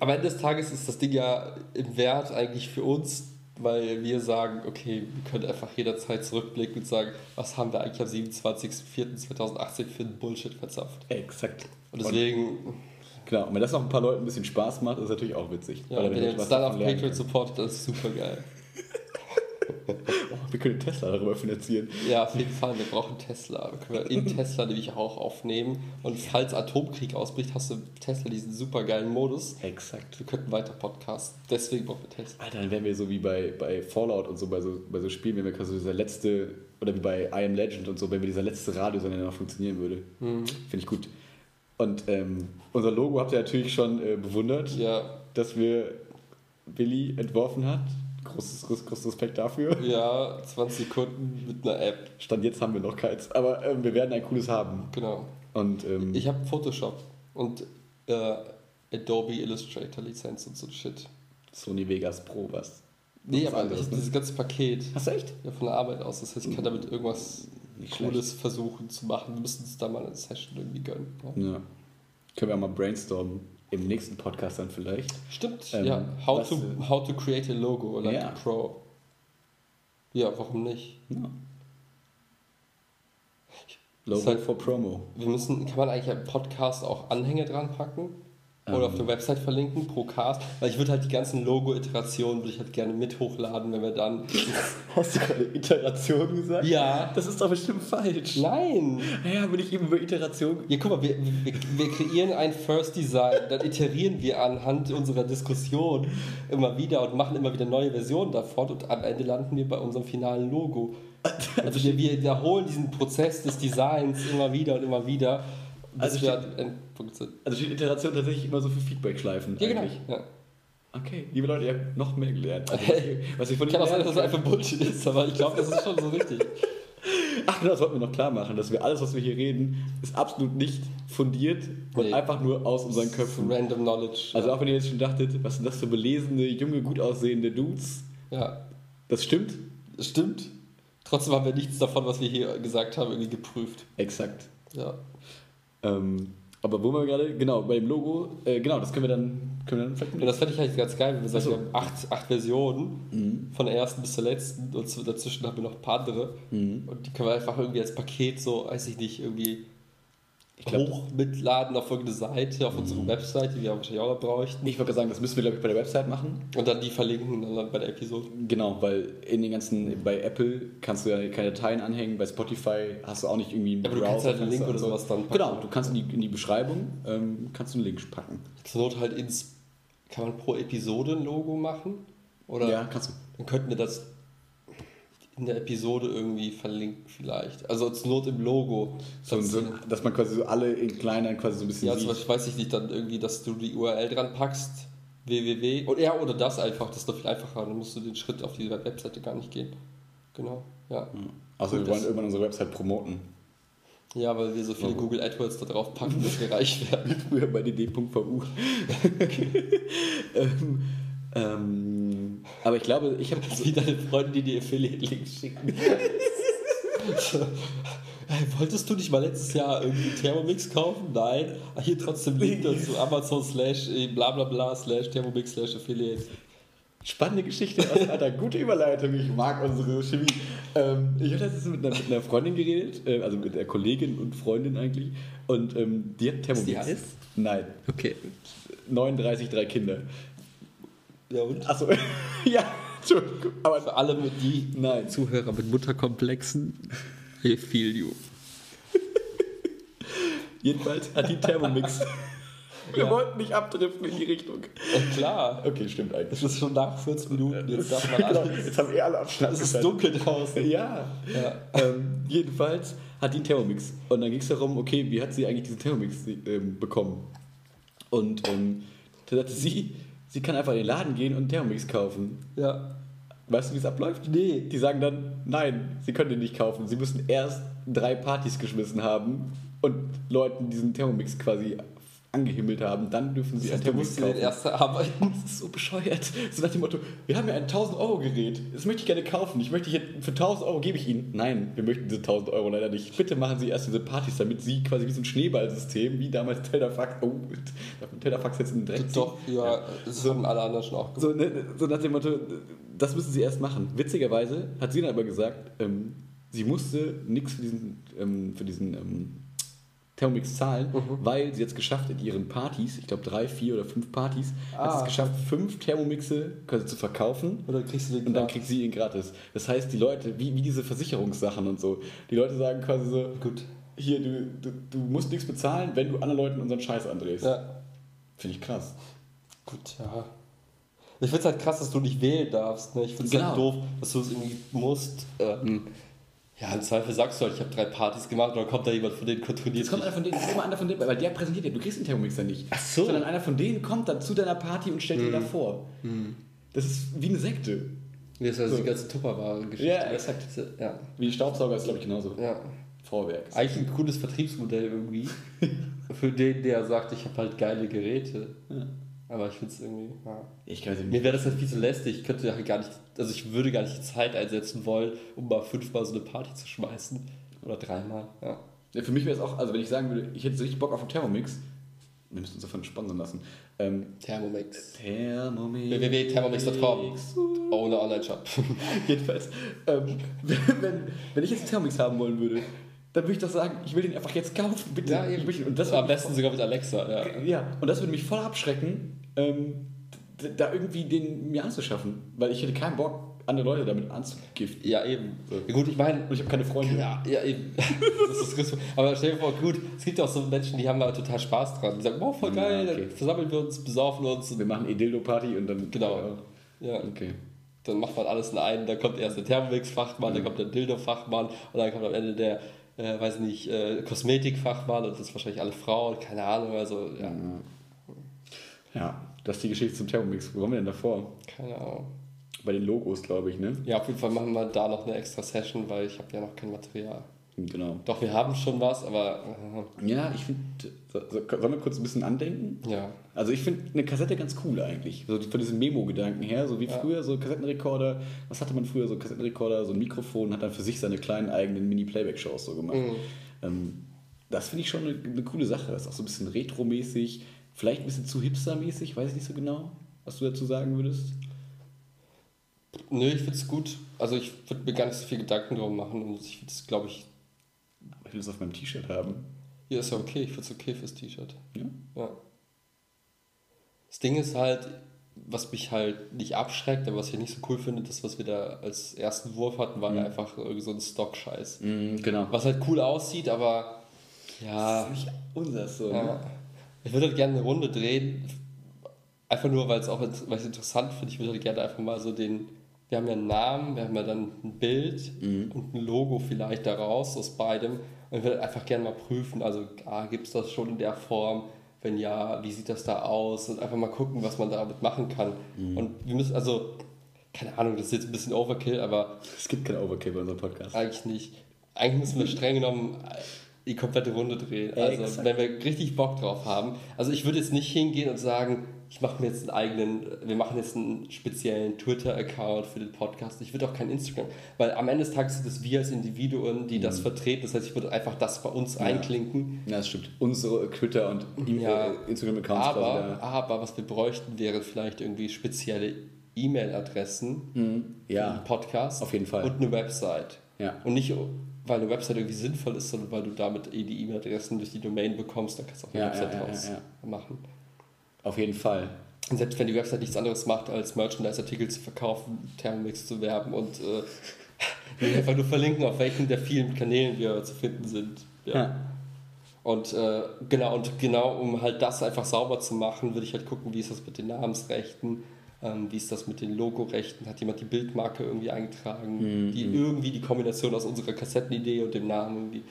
Am Ende des Tages ist das Ding ja im Wert eigentlich für uns, weil wir sagen, okay, wir können einfach jederzeit zurückblicken und sagen, was haben wir eigentlich am 27.04.2018 für einen Bullshit verzapft. Exakt. Und deswegen, Genau, und wenn das noch ein paar Leuten ein bisschen Spaß macht, ist natürlich auch witzig. ja, wenn ihr uns dann auf Patreon supportet, das ist super geil. Oh, wir können Tesla darüber finanzieren. Ja, auf jeden Fall, wir brauchen Tesla. Wir können in Tesla nämlich auch aufnehmen. Und falls Atomkrieg ausbricht, hast du Tesla diesen super geilen Modus. Exakt. Wir könnten weiter podcasten. Deswegen brauchen wir Tesla. Alter, dann wären wir so wie bei, bei Fallout und so, bei so, bei so Spielen, wenn wir quasi dieser letzte, oder wie bei I Am Legend und so, wenn wir dieser letzte Radiosender der noch funktionieren würde. Finde ich gut. Und ähm, unser Logo habt ihr natürlich schon äh, bewundert, Ja, dass wir Billy entworfen hat. Großes, groß, großes Respekt dafür. ja, 20 Sekunden mit einer App. Stand jetzt haben wir noch keins, aber ähm, wir werden ein cooles haben. Genau. Und ähm, Ich habe Photoshop und äh, Adobe Illustrator Lizenz und so ein Shit. Sony Vegas Pro was. Nee, Was aber anderes, ich ne? dieses ganze Paket Hast du echt? ja, von der Arbeit aus. Das heißt, ich kann damit irgendwas Nicht Cooles versuchen zu machen. Wir müssen uns da mal eine Session irgendwie gönnen. Ja. Ja. Können wir auch mal brainstormen. Im nächsten Podcast dann vielleicht. Stimmt, Ähm, ja. How to, how to create a logo like Ja. a pro. Ja, warum nicht? Ja. Logo halt- for Promo. Wir müssen, kann man eigentlich am Podcast auch Anhänge dran packen? Oder Ähm. auf der Website verlinken, pro Cast? Weil ich würde halt die ganzen Logo-Iterationen würde ich halt gerne mit hochladen, wenn wir dann. Hast du gerade Iteration gesagt? ja. Das ist doch bestimmt falsch. Nein! Ja, wenn ich eben über Iteration. Ja, guck mal, wir, wir, wir kreieren ein First Design, dann iterieren wir anhand unserer Diskussion immer wieder und machen immer wieder neue Versionen davon und am Ende landen wir bei unserem finalen Logo. Also wir, wir wiederholen diesen Prozess des Designs immer wieder und immer wieder, Also steht-. Also steht Iteration tatsächlich immer so für Feedback-Schleifen Ja, genau. eigentlich. Ja. Okay, liebe Leute, ihr habt noch mehr gelernt. Also, was ich von Kann Ihnen auch sein, dass das einfach Bullshit ist, aber ich glaube, das ist schon so richtig. Ach genau, das wollten wir noch klar machen, dass wir alles, was wir hier reden, ist absolut nicht fundiert und Nee. einfach nur aus unseren Köpfen. Random Knowledge. Also auch wenn ihr jetzt schon dachtet, was sind das für belesene, junge, gut aussehende Dudes, ja, das stimmt. das stimmt. Trotzdem haben wir nichts davon, was wir hier gesagt haben, irgendwie geprüft. Exakt. Ja. Ähm, aber wo wir gerade, genau, bei dem Logo, äh, genau, das können wir dann, können wir dann vielleicht Ja, das fände ich eigentlich ganz geil, wenn wir sagen, so. wir haben acht, acht Versionen von der ersten bis zur letzten und dazwischen haben wir noch ein paar andere. Und die können wir einfach irgendwie als Paket so, weiß ich nicht, irgendwie glaub- hoch mitladen auf irgendeine Seite, auf unsere Webseite, die wir wahrscheinlich auch noch bräuchten. Ich wollte sagen, das müssen wir, glaube ich, bei der Website machen. Und dann die verlinken dann bei der Episode. Genau, weil in den ganzen, bei Apple kannst du ja keine Dateien anhängen, bei Spotify hast du auch nicht irgendwie einen Ja, aber du kannst halt einen Link oder und sowas dann packen. Genau, du kannst in die, in die Beschreibung, ähm, kannst du einen Link packen. Zur Not halt ins. Kann man pro Episode ein Logo machen? Oder Ja, kannst du. dann könnten wir das in der Episode irgendwie verlinken, vielleicht. Also zur Not im Logo. So, so, dass man quasi so alle in klein quasi so ein bisschen Ja, zum. Beispiel weiß ich nicht, dann irgendwie, dass du die URL dran packst, www, oder, ja, oder das einfach, das ist doch viel einfacher, dann musst du den Schritt auf die Webseite gar nicht gehen. Genau, ja. Also wir wollen irgendwann unsere Website promoten. Ja, weil wir so viele Google AdWords da drauf packen, dass wir reich werden. Früher bei dd.vu. ähm, ähm, aber ich glaube, ich habe Wie deine Freunde, die dir Affiliate-Links schicken. so. Hey, wolltest du nicht mal letztes Jahr irgendwie Thermomix kaufen? Nein. Ah, Hier trotzdem Link dazu. Amazon slash äh, bla bla bla slash Thermomix slash Affiliate. Spannende Geschichte, Alter, gute Überleitung, ich mag unsere Chemie. Ähm, ich habe letztens mit einer, mit einer Freundin geredet, äh, also mit der Kollegin und Freundin eigentlich, und ähm, die hat Thermomix. die heiß? Nein, Okay. 39, drei Kinder. Ja und? Achso, ja, Entschuldigung, aber Für alle mit die nein. Zuhörer mit Mutterkomplexen, I feel you. Jedenfalls hat die Thermomix. Wir Ja. wollten nicht abdriften in die Richtung. Ja, klar. Okay, stimmt eigentlich. Es ist schon nach 40 Minuten, jetzt darf man Genau, alles. jetzt haben eh alle Abstand. Es ist dunkel draußen. Ja. Ja. Ähm, jedenfalls hat die einen Thermomix. Und dann ging es darum, okay, wie hat sie eigentlich diesen Thermomix ähm, bekommen? Und ähm, da sagte sie, sie kann einfach in den Laden gehen und Thermomix kaufen. Ja. Weißt du, wie es abläuft? Nee. Die sagen dann, nein, sie können den nicht kaufen. Sie müssen erst drei Partys geschmissen haben und Leuten diesen Thermomix quasi angehimmelt haben. Dann dürfen sie Das heißt, einen Thermomix musst den kaufen. erst arbeiten. Das ist so bescheuert. So nach dem Motto, wir haben ja ein 1000 Euro Gerät, das möchte ich gerne kaufen. Ich möchte hier, für 1000 Euro gebe ich Ihnen. Nein, wir möchten diese 1000 Euro leider nicht. Bitte machen Sie erst diese Partys, damit Sie quasi wie so ein Schneeballsystem, wie damals Tellerfax, oh, Tellerfax jetzt in den Dreck ziehen? Doch, ja, das haben alle anderen schon auch gemacht. So, ne, so nach dem Motto, das müssen Sie erst machen. Witzigerweise hat sie dann aber gesagt, ähm, sie musste nichts für diesen, ähm, für diesen ähm, Thermomix zahlen, Mhm. weil sie jetzt geschafft in ihren Partys, ich glaube drei, vier oder fünf Partys, hat Ah. es geschafft, fünf Thermomixe quasi zu verkaufen. Oder kriegst du den Und dann kriegt sie ihn gratis. Das heißt, die Leute, wie, wie diese Versicherungssachen und so, die Leute sagen quasi so, Gut. hier, du, du, du musst nichts bezahlen, wenn du anderen Leuten unseren Scheiß andrehst. Ja. Finde ich krass. Gut, ja. Ich finde es halt krass, dass du nicht wählen darfst. Ne? Ich finde es Genau. halt doof, dass du es irgendwie musst. Ähm, ja, im Zweifel sagst du halt, ich habe drei Partys gemacht und dann kommt da jemand von denen kontrolliert Jetzt kommt einer von denen, immer einer von denen, weil der präsentiert ja, du kriegst den Thermomix ja nicht. Ach so. Sondern einer von denen kommt dann zu deiner Party und stellt dir da vor. Das ist wie eine Sekte. Das ist also So. die ganze Tupperware-Geschichte. Ja, exakt. Ja. Wie ein Staubsauger ist, glaube ich, genauso. ja. Vorwerk. Eigentlich ein cooles Vertriebsmodell irgendwie. Für den, der sagt, ich habe halt geile Geräte. Ja. Aber ich finde es irgendwie. Ja. Ich kann es Mir wäre das halt viel zu lästig. Ich könnte halt gar nicht, also ich würde gar nicht die Zeit einsetzen wollen, um mal fünfmal so eine Party zu schmeißen. Oder dreimal. Ja. Ja, für mich wäre es auch, also wenn ich sagen würde, ich hätte so richtig Bock auf einen Thermomix, wir müssen uns davon sponsern lassen. Ähm, Thermomix. Thermomix. www.thermomix.com. Ohne Online-Shop. Jedenfalls, ähm, wenn, wenn ich jetzt einen Thermomix haben wollen würde, dann würde ich doch sagen, ich will den einfach jetzt kaufen, bitte. Ja, ich und das Am besten sogar mit Alexa. Ja. ja, und das würde mich voll abschrecken, ähm, da irgendwie den mir anzuschaffen, weil ich hätte keinen Bock, andere Leute damit anzugiften. ja, eben. Ja, gut, ich meine, Und ich habe keine Freunde. Ja, ja, eben. Das ist. Aber stell dir vor, gut, es gibt auch so Menschen, die haben da total Spaß dran. Die sagen, wow, voll Ja, geil, okay. dann versammeln wir uns, besaufen uns. Wir machen eh Dildo-Party und dann. Genau. Ja, Okay. dann macht man alles in einen. Dann kommt erst der Thermomix-Fachmann, dann kommt der Dildo-Fachmann und dann kommt am Ende der, äh, weiß nicht, äh, Kosmetik-Fachmann und das ist wahrscheinlich alle Frauen, keine Ahnung. Also, ja, Ja, das ist die Geschichte zum Thermomix. Wo waren wir denn davor? keine Ahnung. Bei den Logos, glaube ich, ne? Ja, auf jeden Fall machen wir da noch eine extra Session, weil ich habe ja noch kein Material. Genau. Doch, wir haben schon was, aber Ja, ich finde. So, so, sollen wir kurz ein bisschen andenken? äh, ja. Also ich finde eine Kassette ganz cool eigentlich. So von diesem Memo-Gedanken her, so wie Ja. früher, so Kassettenrekorder. Was hatte man früher? So Kassettenrekorder, so ein Mikrofon, hat dann für sich seine kleinen eigenen Mini-Playback-Shows so gemacht. Mhm. Ähm, das finde ich schon eine, eine coole Sache. Das ist auch so ein bisschen retro-mäßig, vielleicht ein bisschen zu hipster-mäßig, weiß ich nicht so genau, was du dazu sagen würdest. Nö, ich finde es gut. Also ich würde mir gar nicht so viel Gedanken drum machen und ich würde es, glaube ich, ich will das auf meinem T-Shirt haben. hier ist ja okay, ich finde es okay fürs T-Shirt. Ja? Ja. Das Ding ist halt, was mich halt nicht abschreckt, aber was ich nicht so cool finde, das, was wir da als ersten Wurf hatten, war ja einfach irgendwie so ein Stock-Scheiß. genau. Was halt cool aussieht, aber ja, nicht unser so. ja. Ne? Ich würde halt gerne eine Runde drehen, einfach nur, weil es auch weil ich es interessant finde. Ich würde halt gerne einfach mal so den, wir haben ja einen Namen, wir haben ja dann ein Bild und ein Logo vielleicht daraus, aus beidem. Und ich würde halt einfach gerne mal prüfen, also ah, gibt es das schon in der Form? Wenn ja, wie sieht das da aus? Und einfach mal gucken, was man damit machen kann. Und wir müssen, also, keine Ahnung, das ist jetzt ein bisschen Overkill, aber Es gibt kein Overkill bei unserem Podcast. eigentlich nicht. Eigentlich müssen wir streng genommen die komplette Runde drehen. Also Exakt. wenn wir richtig Bock drauf haben. Also ich würde jetzt nicht hingehen und sagen, ich mache mir jetzt einen eigenen, wir machen jetzt einen speziellen Twitter-Account für den Podcast. Ich würde auch kein Instagram, weil am Ende des Tages sind es wir als Individuen, die das vertreten. Das heißt, ich würde einfach das bei uns einklinken. Ja, das stimmt. Unsere Twitter- und Ja. äh, Instagram-Accounts quasi Aber, aber was wir bräuchten, wäre vielleicht irgendwie spezielle E-Mail-Adressen für den Ja, Podcast. auf jeden Fall. Und eine Website. Ja. Und nicht, weil eine Website irgendwie sinnvoll ist, sondern weil du damit eh die E-Mail-Adressen durch die Domain bekommst, dann kannst du auch eine Ja, Website ja, draus ja, machen. auf jeden Fall. Und selbst wenn die Website nichts anderes macht, als Merchandise-Artikel zu verkaufen, Thermomix zu werben und äh, einfach nur verlinken, auf welchen der vielen Kanälen wir zu finden sind. Ja. Ja. Und äh, genau, und genau, um halt das einfach sauber zu machen, würde ich halt gucken, wie ist das mit den Namensrechten, ähm, wie ist das mit den Logorechten, hat jemand die Bildmarke irgendwie eingetragen, die irgendwie die Kombination aus unserer Kassettenidee und dem Namen irgendwie.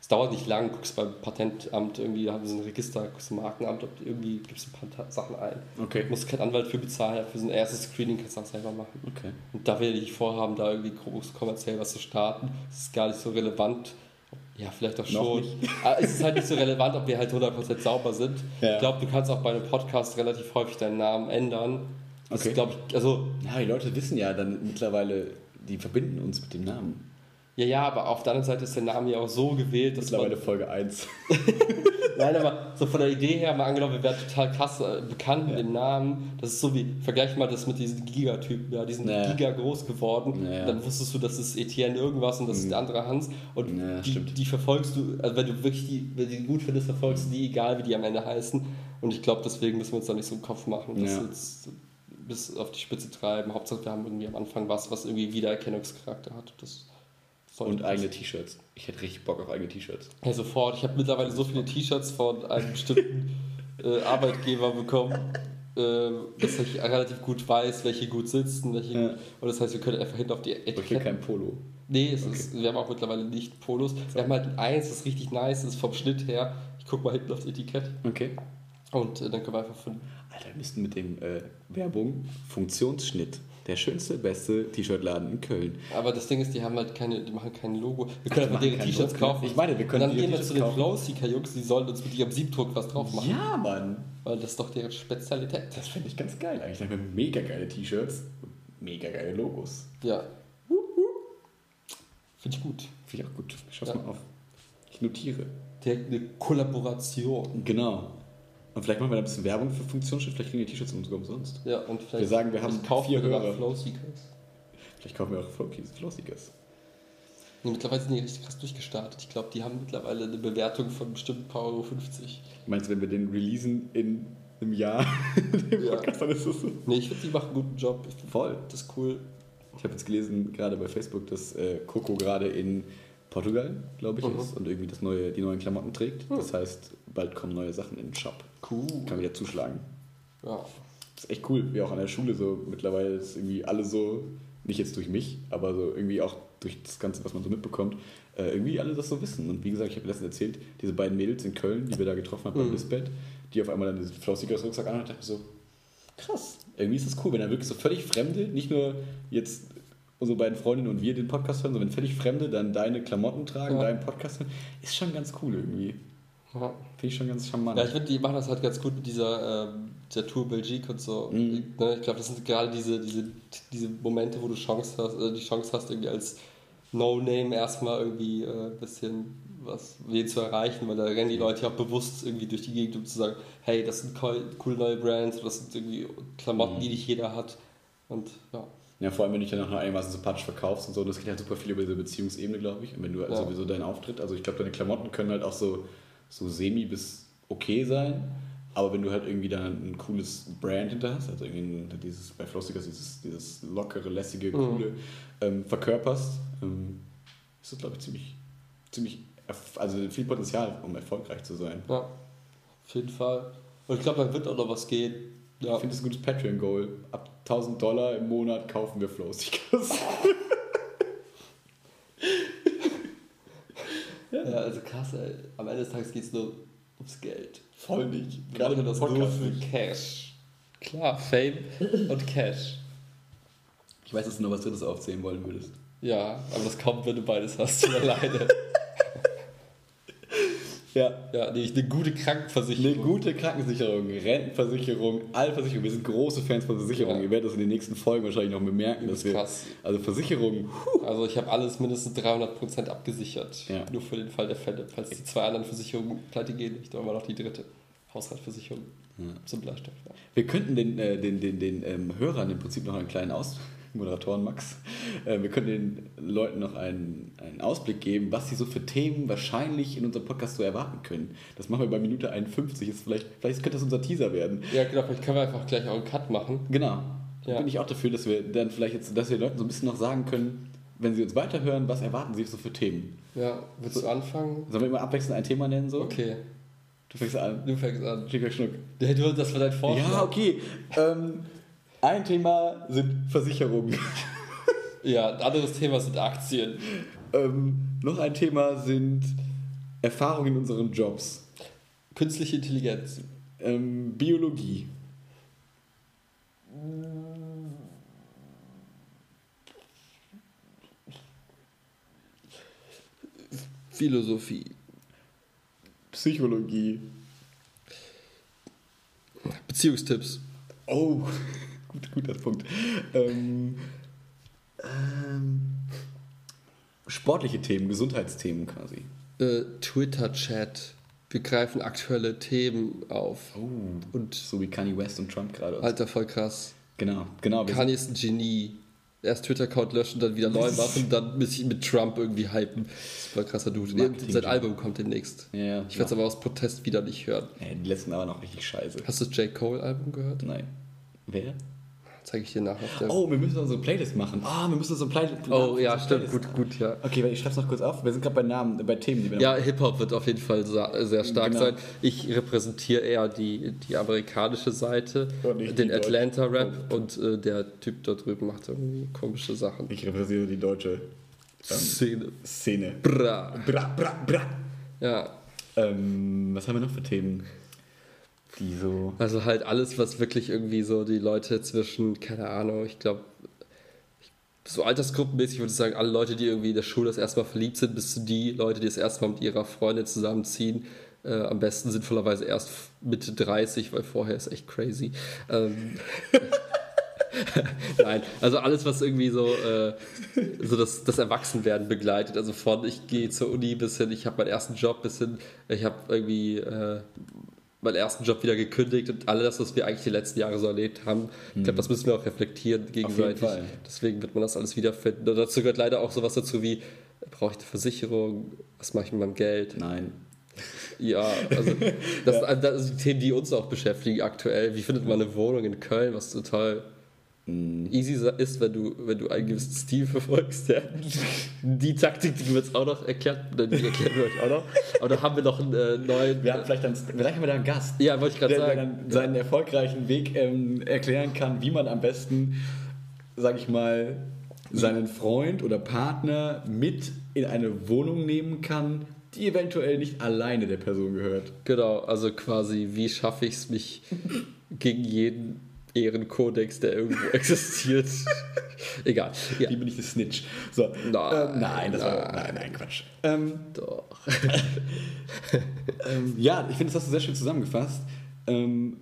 Es dauert nicht lang, guckst beim Patentamt irgendwie, da haben sie so ein Register, guckst im Markenamt, ob irgendwie gibst ein paar Sachen ein. Okay. Du musst keinen Anwalt für bezahlen, für so ein erstes Screening kannst du auch selber machen. Okay. Und da werde ich vorhaben, da irgendwie groß kommerziell was zu starten. Das ist gar nicht so relevant. Ja, vielleicht auch schon. nicht. Aber es ist halt nicht so relevant, ob wir halt 100% sauber sind. Ja. Ich glaube, du kannst auch bei einem Podcast relativ häufig deinen Namen ändern. Das Okay. glaube ich, also, Ja, die Leute wissen ja dann mittlerweile, die verbinden uns mit dem Namen. Ja, ja, aber auf der anderen Seite ist der Name ja auch so gewählt, dass man, Mittlerweile Folge 1. Nein, aber so von der Idee her mal angenommen, wir wären total krass äh, bekannt mit dem Namen. Das ist so wie, vergleich mal das mit diesen Gigatypen, ja, die sind Ja. Giga groß geworden. Ja, ja. Dann wusstest du, das ist Etienne irgendwas und das ist der andere Hans. Und Ja, die, stimmt. die verfolgst du, also wenn du wirklich die, wenn die gut findest, verfolgst du die, egal wie die am Ende heißen. Und ich glaube, deswegen müssen wir uns da nicht so einen Kopf machen, das Ja. jetzt bis auf die Spitze treiben. Hauptsache, wir haben irgendwie am Anfang was, was irgendwie Wiedererkennungscharakter hat. Das Und eigene T-Shirts. Ich hätte richtig Bock auf eigene T-Shirts. Ja, sofort. Ich habe mittlerweile so viele T-Shirts von einem bestimmten äh, Arbeitgeber bekommen, äh, dass ich relativ gut weiß, welche gut sitzen. Welche Ja. Und das heißt, wir können einfach hinten auf die Aber ich will kein Polo. Nee, es ist, wir haben auch mittlerweile nicht Polos. Wir haben halt eins, das ist richtig nice, das ist vom Schnitt her. Ich guck mal hinten aufs Etikett. Okay. Und äh, dann können wir einfach von. Alter, wir müssten mit dem äh, Werbung Funktionsschnitt. Der schönste, beste T-Shirt-Laden in Köln. Aber das Ding ist, die haben halt keine, die machen kein Logo. Wir können einfach deren kein T-Shirts kaufen. Ich meine, wir können Und dann ihre gehen wir zu den. Flowseeker-Jungs, die sollen uns mit ihrem Siebdruck was drauf machen. Ja, Mann. Weil das ist doch deren Spezialität. Das finde ich ganz geil eigentlich. Dann haben wir mega geile T-Shirts und mega geile Logos. Ja. Finde ich gut. Finde ich auch gut. Ich schau's Ja. mal auf. Ich notiere. Direkt eine Kollaboration. Genau. Und vielleicht machen wir da ein bisschen Werbung für Funktionsschnitt. Vielleicht kriegen die T-Shirts umsonst. Ja, und vielleicht. Wir sagen, wir haben vier Hörer. Vielleicht kaufen wir auch Flowseekers. Nee, mittlerweile sind die richtig krass durchgestartet. Ich glaube, die haben mittlerweile eine Bewertung von bestimmt ein paar Euro 50. Meinst du, wenn wir den releasen in einem Jahr, den Ja. Podcast, dann ist das so? Nee, ich finde, die machen einen guten Job. Ich Voll. Das ist cool. Ich habe jetzt gelesen, gerade bei Facebook, dass äh, Coco gerade in Portugal, glaube ich, Mhm. ist und irgendwie das neue, die neuen Klamotten trägt. Das heißt, bald kommen neue Sachen in den Shop. Cool. Kann wieder zuschlagen. Ja. Das ist echt cool, wie auch an der Schule so mittlerweile ist irgendwie alle so, nicht jetzt durch mich, aber so irgendwie auch durch das Ganze, was man so mitbekommt, äh, irgendwie alle das so wissen. Und wie gesagt, ich habe letztens erzählt, diese beiden Mädels in Köln, die wir da getroffen haben beim Mhm. Lisbeth, die auf einmal dann diesen Flaustickers Rucksack an und dachte mir so, krass, irgendwie ist das cool, wenn da wirklich so völlig Fremde, nicht nur jetzt unsere beiden Freundinnen und wir den Podcast hören, sondern wenn völlig Fremde dann deine Klamotten tragen, Ja. deinen Podcast hören, ist schon ganz cool irgendwie. Ja. Finde ich schon ganz charmant. Ja, ich finde, die machen das halt ganz gut mit dieser, ähm, dieser Tour Belgique und so. Mhm. Ne, ich glaube, das sind gerade diese, diese, diese Momente, wo du Chance hast, äh, die Chance hast, irgendwie als No-Name erstmal irgendwie ein äh, bisschen was wen zu erreichen, weil da rennen die Leute ja auch bewusst irgendwie durch die Gegend, um zu sagen, hey, das sind cool, coole neue Brands, das sind irgendwie Klamotten, Mhm. die nicht jeder hat. Und ja. Ja, vor allem, wenn du dich dann auch noch einigermaßen sympathisch verkaufst und so. Das geht halt super viel über diese Beziehungsebene, glaube ich. Und wenn du Ja. sowieso deinen Auftritt, also ich glaube, deine Klamotten können halt auch so, so semi bis okay sein. Aber wenn du halt irgendwie dann ein cooles Brand hinter hast, also irgendwie dieses, bei Flossicers dieses, dieses lockere, lässige, coole ähm, verkörperst, ähm, ist das, glaube ich, ziemlich, ziemlich, also viel Potenzial, um erfolgreich zu sein. ja, auf jeden Fall. Und ich glaube, da wird auch noch was gehen. Ja. Ich finde das ein gutes Patreon-Goal. Ab 1000 Dollar im Monat kaufen wir Flowstickers. ja, also krass, ey. Am Ende des Tages geht es nur ums Geld. Voll nicht. Gerade im das nur Podcast für nicht. Cash. Klar, Fame und Cash. Ich weiß, dass du noch was Drittes aufzählen wollen würdest. Ja, aber das kommt, wenn du beides hast, alleine. Ja. Ja, nämlich eine gute Eine Krankenversicherung. gute Krankenversicherung, Rentenversicherung, alle Versicherungen. Wir sind große Fans von Versicherungen. Ja. Ihr werdet das in den nächsten Folgen wahrscheinlich noch bemerken, Das dass wir. krass. Also Versicherungen. Also ich habe alles mindestens 300% abgesichert. Ja. Nur für den Fall der Fälle. Falls die zwei anderen Versicherungen pleite gehen, haben wir noch die dritte. Haushaltsversicherung Ja. zum Bleistoff. Ja. Wir könnten den, äh, den, den, den ähm, Hörern im Prinzip noch einen kleinen Aus. Moderatoren Max. Äh, wir können den Leuten noch einen, einen Ausblick geben, was sie so für Themen wahrscheinlich in unserem Podcast so erwarten können. Das machen wir bei Minute 51. Ist vielleicht, vielleicht könnte das unser Teaser werden. ja, genau, vielleicht können wir einfach gleich auch einen Cut machen. Genau. Da Ja. bin ich auch dafür, dass wir dann vielleicht jetzt, dass wir Leuten so ein bisschen noch sagen können, wenn sie uns weiterhören, was erwarten sie so für Themen. Ja, willst du anfangen? Sollen wir immer abwechselnd ein Thema nennen so? Okay, Du fängst an. du fängst an. Schicker Schnuck. Ja, du, das war dein Vorschlag. Ja, okay. Ähm, ein Thema sind Versicherungen. Ja, ein anderes Thema sind Aktien. ähm, noch ein Thema sind Erfahrungen in unseren Jobs. Künstliche Intelligenz. Ähm, Biologie. Philosophie. Psychologie. Beziehungstipps. Oh, gut, guter Punkt. Ähm, ähm, sportliche Themen, Gesundheitsthemen quasi. Äh, Twitter-Chat. Wir greifen aktuelle Themen auf. Und So wie Kanye West und Trump gerade. Alter, voll krass. Genau, genau. Kanye ist ein Genie. Erst Twitter-Account löschen, dann wieder neu machen, dann mit, mit Trump irgendwie hypen. Das ist voll krasser Dude. Marketing- Sein Album kommt demnächst. Ja, ja. Ich werde es aber aus Protest wieder nicht hören. Äh, die letzten aber noch richtig scheiße. Hast du das J. Cole-Album gehört? Nein. Wer? Zeige ich dir nachher. Oh, wir müssen unsere Playlist machen. Ah, wir müssen unsere Play Oh, ja, stimmt. Playlist- Gut, gut, ja. Okay, ich schreib's noch kurz auf. Wir sind gerade bei Namen, bei Themen, die wir Ja, Hip-Hop wird auf jeden Fall sehr stark Genau. sein. Ich repräsentiere eher die, die amerikanische Seite, den. Atlanta-Rap und äh, der Typ da drüben macht irgendwie komische Sachen. Ich repräsentiere die deutsche Szene. Szene. Bra. Bra, bra, bra. Ja, Ähm, was haben wir noch für Themen? Die so. also halt alles, was wirklich irgendwie so die Leute zwischen, keine Ahnung, ich glaube, so altersgruppenmäßig würde ich sagen, alle Leute, die irgendwie in der Schule das erste Mal verliebt sind, bis zu die Leute, die das erste Mal mit ihrer Freundin zusammenziehen. Äh, am besten sinnvollerweise erst Mitte 30, weil vorher ist echt crazy. Ähm, Nein, also alles, was irgendwie so, äh, so das, das Erwachsenwerden begleitet. Also von ich gehe zur Uni bis hin, ich habe meinen ersten Job bis hin, ich habe irgendwie äh, meinen ersten Job wieder gekündigt und all das, was wir eigentlich die letzten Jahre so erlebt haben. Ich glaube, das müssen wir auch reflektieren gegenseitig. Deswegen wird man das alles wiederfinden. Und dazu gehört leider auch sowas dazu wie, brauche ich eine Versicherung? Was mache ich mit meinem Geld? Nein. Ja, also das, also das sind die Themen, die uns auch beschäftigen aktuell. Wie findet man eine Wohnung in Köln, was total easy ist, wenn du, wenn du einen gewissen Stil verfolgst. Ja. Die Taktik, die wird auch noch erklärt, die erklären wir euch auch noch. Aber da haben wir noch einen äh, neuen. Wir haben vielleicht dann, vielleicht haben wir da einen Gast. ja, wollte ich gerade der, der sagen. dann seinen erfolgreichen Weg ähm, erklären kann, wie man am besten, sag ich mal, seinen Freund oder Partner mit in eine Wohnung nehmen kann, die eventuell nicht alleine der Person gehört. Genau, also quasi, wie schaffe ich es, mich gegen jeden Ehrenkodex, der irgendwo existiert. Egal. Ja, Wie bin ich der Snitch? So. Nein, ähm, nein, das war, nein. nein, nein, Quatsch. Ähm, doch. ähm, ja, ich finde, das hast du sehr schön zusammengefasst. Ähm,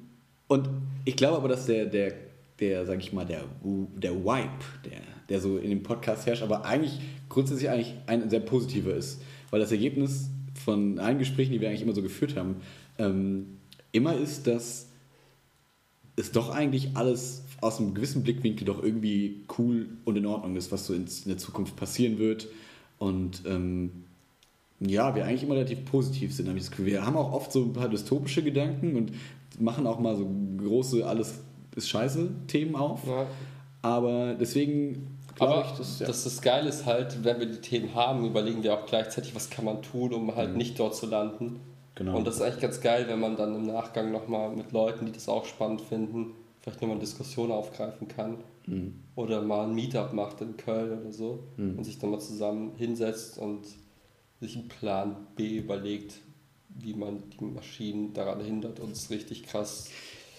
und ich glaube aber, dass der, der, der sag ich mal, der, der Vibe, der, der so in dem Podcast herrscht, aber eigentlich grundsätzlich eigentlich ein sehr positiver ist. Weil das Ergebnis von allen Gesprächen, die wir eigentlich immer so geführt haben, ähm, immer ist, dass es doch eigentlich alles aus einem gewissen Blickwinkel doch irgendwie cool und in Ordnung ist, was so in, der Zukunft passieren wird. Und ähm, ja, wir eigentlich immer relativ positiv sind, habe ich das Gefühl. Wir haben auch oft so ein paar dystopische Gedanken und machen auch mal so große alles ist scheiße Themen auf. Ja. Aber deswegen glaube Aber ich, das, dass, ja. das Geile ist halt, wenn wir die Themen haben, überlegen wir auch gleichzeitig, was kann man tun, um halt nicht dort zu landen. Mhm. Genau. Und das ist eigentlich ganz geil, wenn man dann im Nachgang nochmal mit Leuten, die das auch spannend finden, vielleicht nochmal eine Diskussion aufgreifen kann. Mhm. Oder mal ein Meetup macht in Köln oder so und sich dann mal zusammen hinsetzt und sich einen Plan B überlegt, wie man die Maschinen daran hindert, uns richtig krass,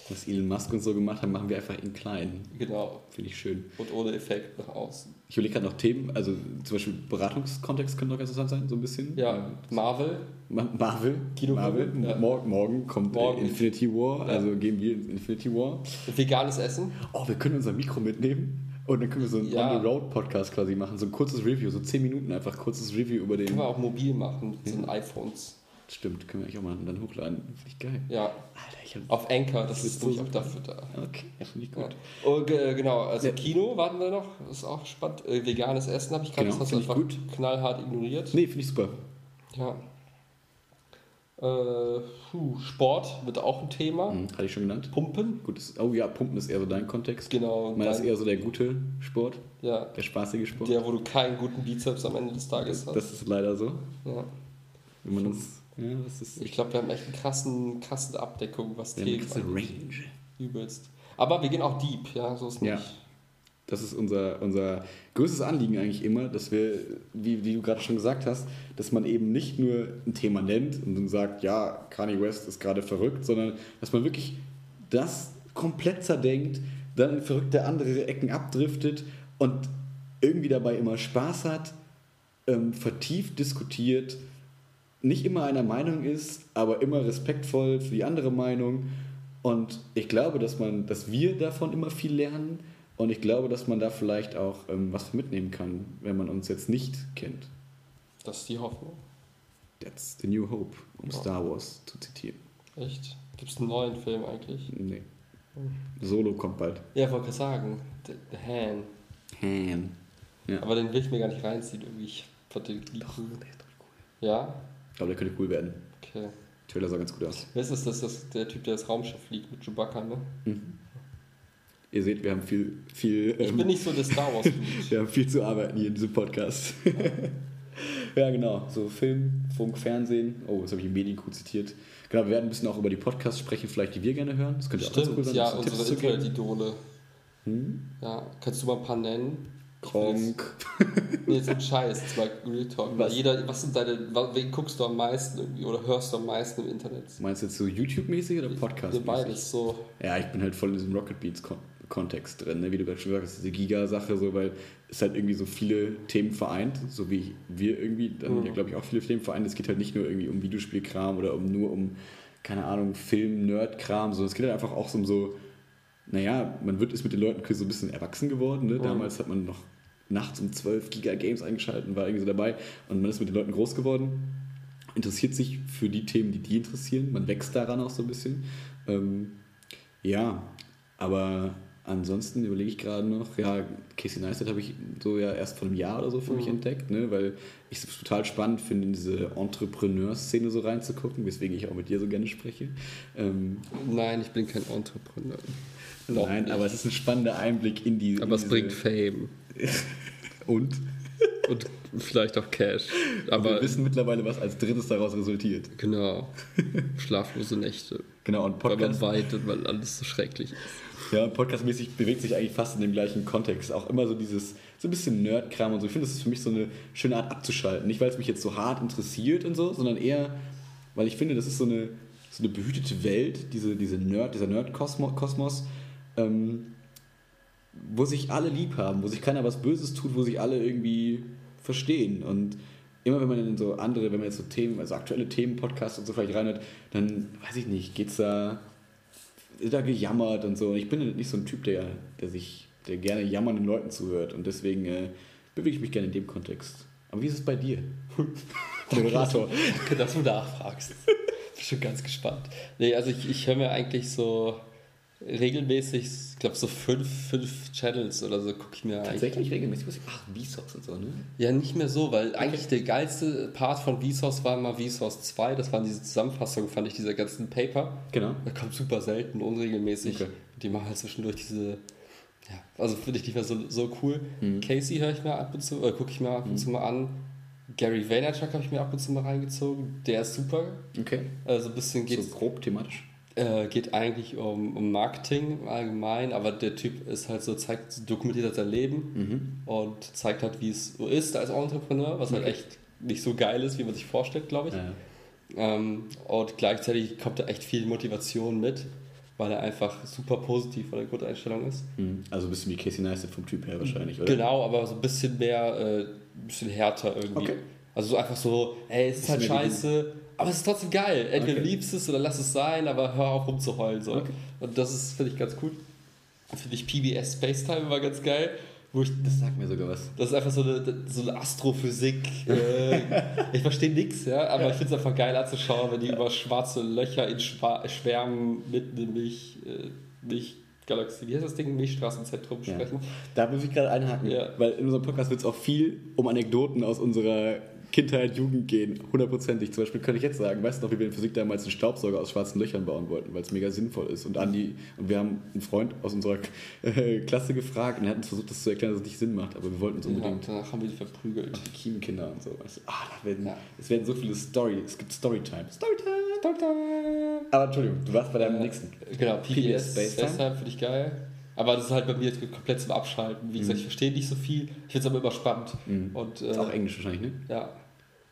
was Elon Musk und so gemacht haben, machen wir einfach in klein. genau, Finde ich schön. und ohne Effekt nach außen. Ich überlege gerade noch Themen, also zum Beispiel Beratungskontext könnte noch ganz interessant sein, so ein bisschen. Ja, Marvel, Ma- Marvel, Kinofilme, Marvel. ja. Morgen, morgen kommt Morgen. Infinity War, Ja. also gehen wir ins Infinity War. veganes Essen. Oh, wir können unser Mikro mitnehmen und dann können wir so einen Ja. On-the-Road-Podcast quasi machen, so ein kurzes Review, so 10 Minuten einfach kurzes Review über den. Können wir auch mobil machen mit so iPhones. Stimmt, können wir eigentlich auch mal dann hochladen. Finde ich geil. Ja, Alter, ich hab. auf Anchor, das, ist so auch dafür da. Okay, ja, finde ich gut. Ja. Und, äh, genau, also Ja. Kino warten wir noch, das ist auch spannend. Äh, veganes Essen habe ich gerade, Genau, das hast du einfach gut. knallhart ignoriert. Nee, finde ich super. Ja. Äh, puh, Sport wird auch ein Thema. Mhm, hatte ich schon genannt. Pumpen, Gut, das, oh ja, Pumpen ist eher so dein Kontext. genau. Meiner ist eher so der gute Sport, ja, der spaßige Sport. der, wo du keinen guten Bizeps am Ende des Tages hast. Das ist leider so. ja. Wenn man uns. Ja. Ich glaube, wir haben echt eine krassen, krasse Abdeckung, was Wir Themen krasse. Range. Übelst. Aber wir gehen auch deep, ja, so ist nicht. Ja. Das ist unser, unser größtes Anliegen eigentlich immer, dass wir, wie, wie du gerade schon gesagt hast, dass man eben nicht nur ein Thema nennt und dann sagt, ja, Kanye West ist gerade verrückt, sondern dass man wirklich das komplett zerdenkt, dann in verrückte andere Ecken abdriftet und irgendwie dabei immer Spaß hat, ähm, vertieft diskutiert, nicht immer einer Meinung ist, aber immer respektvoll für die andere Meinung. Und ich glaube, dass man, dass wir davon immer viel lernen. Und ich glaube, dass man da vielleicht auch ähm, was mitnehmen kann, wenn man uns jetzt nicht kennt. Das ist die Hoffnung. That's the new hope, um Ja. Star Wars zu zitieren. Echt? Gibt es einen neuen Film eigentlich? Nee. Solo kommt bald. Ja, ich wollte gerade sagen, The, The Han. Han. Ja. Aber den will ich mir gar nicht reinziehen irgendwie. Ich fand den nie cool. Ja? Ich glaube, der könnte cool werden. Okay. Trailer sah ganz gut aus. Wer ist das? Das das, der Typ, der das Raumschiff fliegt mit Chewbacca, ne? Ihr seht, wir haben viel, viel, Ich ähm, bin nicht so der Star Wars wir haben viel zu arbeiten hier in diesem Podcast. ja, genau. So Film, Funk, Fernsehen. Oh, jetzt habe ich Medienkuh zitiert. Genau, wir werden ein bisschen auch über die Podcasts sprechen, vielleicht die wir gerne hören. Das könnte auch ganz cool Stimmt, sein. ja, unsere. Internet-Idole. Hm? Ja, kannst du mal ein paar nennen? Kronk. Nee, so ein Scheiß, das war Real Talk. Was? Jeder, was sind deine, wen guckst du am meisten irgendwie oder hörst du am meisten im Internet? Meinst du jetzt so YouTube-mäßig oder Podcast-mäßig? beides, so. Ja, ich bin halt voll in diesem Rocket Beats Kon Kontext drin, ne? wie du gerade schon gesagt hast, diese Giga-Sache, so, weil es halt irgendwie so viele Themen vereint, so wie wir irgendwie, dann Mhm. ja, glaube ich, auch viele Themen vereint. Es geht halt nicht nur irgendwie um Videospielkram oder um nur um, keine Ahnung, Film, Nerd-Kram, sondern es geht halt einfach auch so um so, naja, man wird ist mit den Leuten so ein bisschen erwachsen geworden. Ne? Mhm. Damals hat man noch nachts um 12 Giga-Games eingeschaltet und war irgendwie so dabei und man ist mit den Leuten groß geworden interessiert sich für die Themen, die die interessieren. Man wächst daran auch so ein bisschen. Ähm, ja, aber ansonsten überlege ich gerade noch, ja, Casey Neistat habe ich so ja erst vor einem Jahr oder so für mich Mhm. entdeckt, ne, weil ich es total spannend finde, in diese Entrepreneur-Szene so reinzugucken, weswegen ich auch mit dir so gerne spreche. Ähm, Nein, ich bin kein Entrepreneur. Noch nein, nicht. aber es ist ein spannender Einblick in die. Aber in es diese- bringt Fame. Und? Und vielleicht auch Cash. Aber wir Aber wissen mittlerweile, was als drittes daraus resultiert. genau. Schlaflose Nächte. Genau, und Weil man Podcast. weint und weil alles so schrecklich ist. Ja, podcastmäßig bewegt sich eigentlich fast in dem gleichen Kontext. Auch immer so dieses, so ein bisschen Nerd-Kram und so. Ich finde, das ist für mich so eine schöne Art abzuschalten. Nicht, weil es mich jetzt so hart interessiert und so, sondern eher, weil ich finde, das ist so eine, so eine behütete Welt, diese, diese Nerd, dieser Nerd-Kosmos, ähm, wo sich alle lieb haben, wo sich keiner was Böses tut, wo sich alle irgendwie verstehen. Und immer wenn man in so andere, wenn man jetzt so Themen, also aktuelle Themen-Podcasts und so vielleicht reinhört, dann weiß ich nicht, geht's da ist da gejammert und so. Und ich bin nicht so ein Typ, der, der sich, der gerne jammernden Leuten zuhört. Und deswegen äh, bewege ich mich gerne in dem Kontext. Aber wie ist es bei dir? Moderator. Danke, dass du nachfragst. Bin schon ganz gespannt. Nee, also ich, ich höre mir eigentlich so regelmäßig, ich glaube so fünf, fünf Channels oder so gucke ich mir eigentlich. Tatsächlich regelmäßig. Ach, Vsauce und so, ne? Ja, nicht mehr so, weil eigentlich der geilste Part von Vsauce war mal Vsauce 2. Das waren diese Zusammenfassungen, fand ich, dieser ganzen Paper. Genau. Da kommt super selten, unregelmäßig. Okay. Die machen halt zwischendurch diese. Ja, also finde ich nicht mehr so, so cool. Mhm. Casey höre ich mir ab und zu, äh, gucke ich mir ab und zu mal an. Gary Vaynerchuk habe ich mir ab und zu mal reingezogen. Der ist super. Okay. Also ein bisschen geht so grob thematisch. Äh, geht eigentlich um, um Marketing im Allgemeinen, aber der Typ ist halt so, zeigt, dokumentiert halt sein Leben und zeigt halt, wie es so ist als Entrepreneur, was halt Okay. echt nicht so geil ist, wie man sich vorstellt, glaube ich. Ja. Ähm, und gleichzeitig kommt da echt viel Motivation mit, weil er einfach super positiv von der Grundeinstellung ist. Mhm. Also ein bisschen wie Casey Neistat vom Typ her wahrscheinlich, oder? Genau, aber so ein bisschen mehr, äh, ein bisschen härter irgendwie. Okay. Also so einfach so, ey, es ist halt Bisschen mehr scheiße, aber es ist trotzdem geil. Entweder Okay. liebst es oder lass es sein, aber hör auf rumzuheulen. So. Okay. Und das ist, finde ich, ganz cool. Finde ich PBS Spacetime war ganz geil, wo ich Das sagt mir sogar was. das ist einfach so eine, so eine Astrophysik. Äh, ich verstehe nichts, ja, aber ich finde es einfach geil anzuschauen, wenn die über schwarze Löcher in Schwa Schwärmen mitten in Milch, äh, Milchgalaxie, wie heißt das Ding? Milchstraßenzentrum Ja. sprechen. Da muss ich gerade einhaken, Ja. weil in unserem Podcast wird es auch viel um Anekdoten aus unserer Kindheit, Jugend gehen, hundertprozentig. Zum Beispiel könnte ich jetzt sagen, weißt du noch, wie wir in Physik damals einen Staubsauger aus schwarzen Löchern bauen wollten, weil es mega sinnvoll ist. Und Andi, und wir haben einen Freund aus unserer äh, Klasse gefragt und er hat uns versucht, das zu erklären, dass es nicht Sinn macht, aber wir wollten es Ja, unbedingt. danach haben wir die verprügelt. Auch die Kiemenkinder und so. Weißt du? ah, da werden, Ja. Es werden so viele Story, es gibt Storytime. Storytime! Aber Entschuldigung, du warst bei deinem Äh, nächsten. Genau, PBS PBS, Spacetime. Spacetime finde ich geil. Aber das ist halt bei mir komplett zum Abschalten. Wie gesagt, ich verstehe nicht so viel. Ich finde es aber immer spannend. Mhm. Und, Ist auch äh, Englisch wahrscheinlich, ne? ja.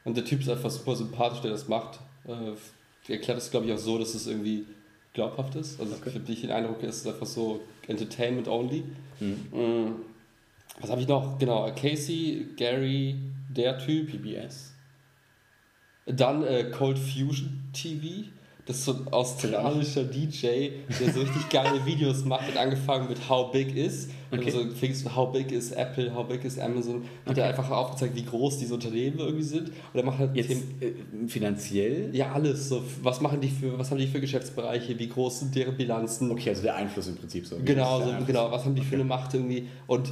Und der Typ ist einfach super sympathisch, der das macht. Äh, er erklärt es, glaube ich, auch so, dass es irgendwie glaubhaft ist. Also Okay. ich habe nicht den Eindruck, es ist einfach so Entertainment only. Mhm. Mm. Was habe ich noch? Genau, Casey, Gary, der Typ. PBS. Dann äh, Cold Fusion TV. Das ist so ein australischer DJ, der so richtig geile Videos macht. Hat angefangen mit How Big Is. Okay. Also fingst du How Big is Apple, How Big is Amazon. Hat er einfach aufgezeigt, wie groß diese Unternehmen irgendwie sind. Und er macht halt Jetzt Themen- äh, finanziell? ja alles. So, was machen die für, was haben die für Geschäftsbereiche, wie groß sind deren Bilanzen? Okay, also der Einfluss im Prinzip so. Genau, so, genau, was haben die für eine Macht irgendwie und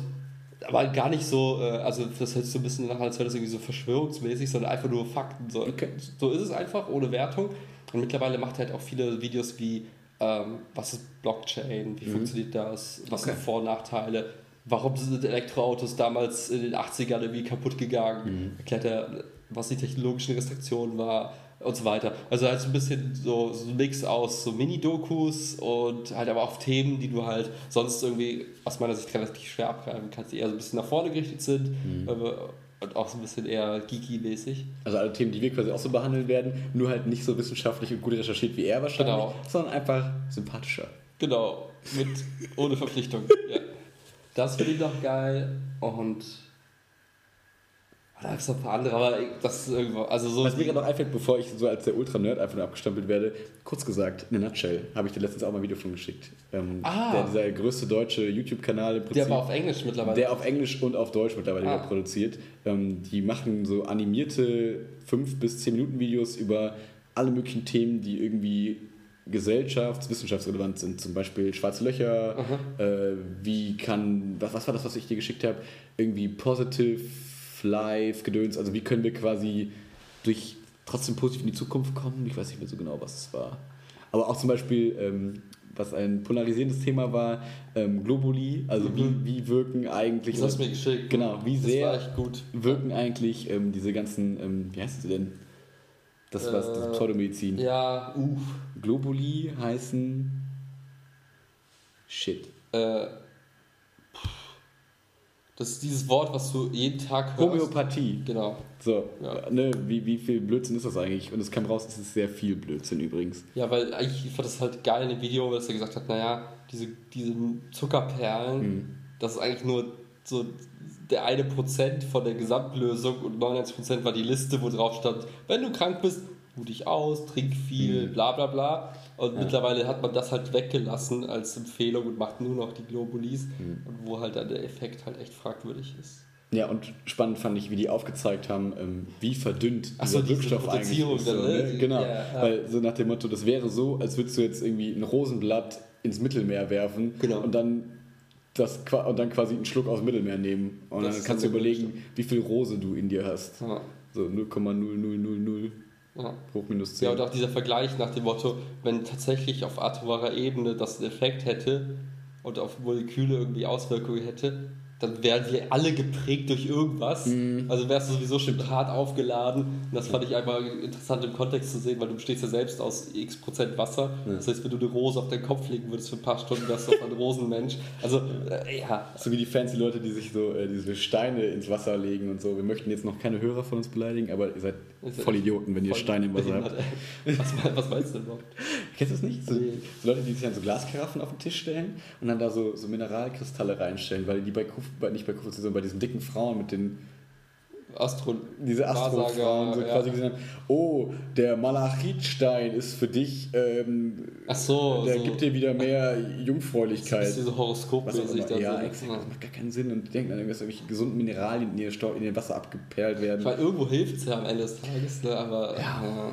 aber gar nicht so, äh, also das hört sich so ein bisschen nach, als wäre das irgendwie so verschwörungsmäßig, sondern einfach nur Fakten. So, Okay. so ist es einfach, ohne Wertung. Und mittlerweile macht er halt auch viele Videos wie, ähm, was ist Blockchain, wie funktioniert das, was Mhm. Okay. sind Vor- und Nachteile, warum sind Elektroautos damals in den 80ern irgendwie kaputt gegangen, Mhm. erklärt er, was die technologischen Restriktionen war und so weiter. Also halt so ein bisschen so, so ein Mix aus so Mini-Dokus und halt aber auch Themen, die du halt sonst irgendwie aus meiner Sicht relativ schwer abgreifen kannst, die eher so ein bisschen nach vorne gerichtet sind Mhm. aber- und auch so ein bisschen eher geeky-mäßig. Also alle Themen, die wir quasi auch so behandeln werden, nur halt nicht so wissenschaftlich und gut recherchiert wie er wahrscheinlich, Genau. sondern einfach sympathischer. Genau, mit ohne Verpflichtung. ja. Das finde ich noch geil und da gibt es noch ein paar andere, aber das ist irgendwo, also so Was mir gerade noch einfällt, bevor ich so als der Ultra-Nerd einfach nur abgestempelt werde, kurz gesagt, in a nutshell, habe ich dir letztens auch mal ein Video von geschickt. Ähm, Ah. der, dieser größte deutsche YouTube-Kanal im Prinzip. der war auf Englisch mittlerweile. Der auf Englisch und auf Deutsch mittlerweile Ah. produziert. Ähm, die machen so animierte 5 bis 10 Minuten Videos über alle möglichen Themen, die irgendwie gesellschafts-, wissenschaftsrelevant sind. Zum Beispiel schwarze Löcher, äh, wie kann, was, was war das, was ich dir geschickt habe? Irgendwie Positive Life, Gedöns. Also wie können wir quasi durch trotzdem positiv in die Zukunft kommen? Ich weiß nicht mehr so genau, was es war. Aber auch zum Beispiel, ähm, was ein polarisierendes Thema war, ähm, Globuli, also wie, wie wirken eigentlich... das hast du mir geschickt. Genau, wie sehr wirken eigentlich ähm, diese ganzen, ähm, wie heißt sie denn? Das was, das Äh, Pseudomedizin. Ja, uff. Globuli heißen Shit. Äh, das ist dieses Wort, was du jeden Tag hörst. Homöopathie. Genau. So, Ja. ne, wie, wie viel Blödsinn ist das eigentlich? Und es kam raus, es ist sehr viel Blödsinn übrigens. Ja, weil eigentlich ich fand das halt geil in dem Video, dass er gesagt hat, naja, diese, diese Zuckerperlen, Mhm. das ist eigentlich nur so der eine Prozent von der Gesamtlösung und 99 Prozent war die Liste, wo drauf stand, wenn du krank bist, ruh dich aus, trink viel, Mhm. bla bla bla. Und mittlerweile hat man das halt weggelassen als Empfehlung und macht nur noch die Globulis, Mhm. und wo halt dann der Effekt halt echt fragwürdig ist. Ja, und spannend fand ich, wie die aufgezeigt haben, ähm, wie verdünnt so, dieser diese Wirkstoff eigentlich ist. So, dann, ne? ne? Die- Genau, ja, ja. weil so nach dem Motto, das wäre so, als würdest du jetzt irgendwie ein Rosenblatt ins Mittelmeer werfen Genau. und dann das und dann quasi einen Schluck aus dem Mittelmeer nehmen. Und Das dann kannst du überlegen, wie viel Rose du in dir hast. Ja, So 0,0000 ja. hoch minus 10. Ja, und auch dieser Vergleich nach dem Motto, wenn tatsächlich auf atomarer Ebene das einen Effekt hätte und auf Moleküle irgendwie Auswirkungen hätte, dann wären wir alle geprägt durch irgendwas. Mhm. Also wärst du sowieso schon hart aufgeladen. Und das fand ich einfach interessant im Kontext zu sehen, weil du bestehst ja selbst aus x Prozent Wasser. Das heißt, wenn du eine Rose auf deinen Kopf legen würdest für ein paar Stunden, wärst du auch ein Rosenmensch. Also, äh, ja. So wie die fancy Leute, die sich so äh, diese Steine ins Wasser legen und so. Wir möchten jetzt noch keine Hörer von uns beleidigen, aber ihr seid voll Idioten, wenn ihr Steine im Wasser habt. Was, was meinst du denn überhaupt? Kennst du das nicht? So, so Leute, die sich dann so Glaskaraffen auf den Tisch stellen und dann da so, so Mineralkristalle reinstellen, weil die bei, Kuf, bei nicht bei Kufus, sondern bei diesen dicken Frauen mit den, Astro diese Astrofrauen so ja. quasi gesehen haben, oh, der Malachitstein ist für dich, ähm, Ach so, der so. gibt dir wieder mehr Das ist Jungfräulichkeit. so Was immer. dann Ja, so. exakt, das macht gar keinen Sinn und die denken dann, dass irgendwelche gesunden Mineralien in ihr, Stau, in ihr Wasser abgeperlt werden. Weil irgendwo hilft es ja am Ende des Tages, ne? aber ja.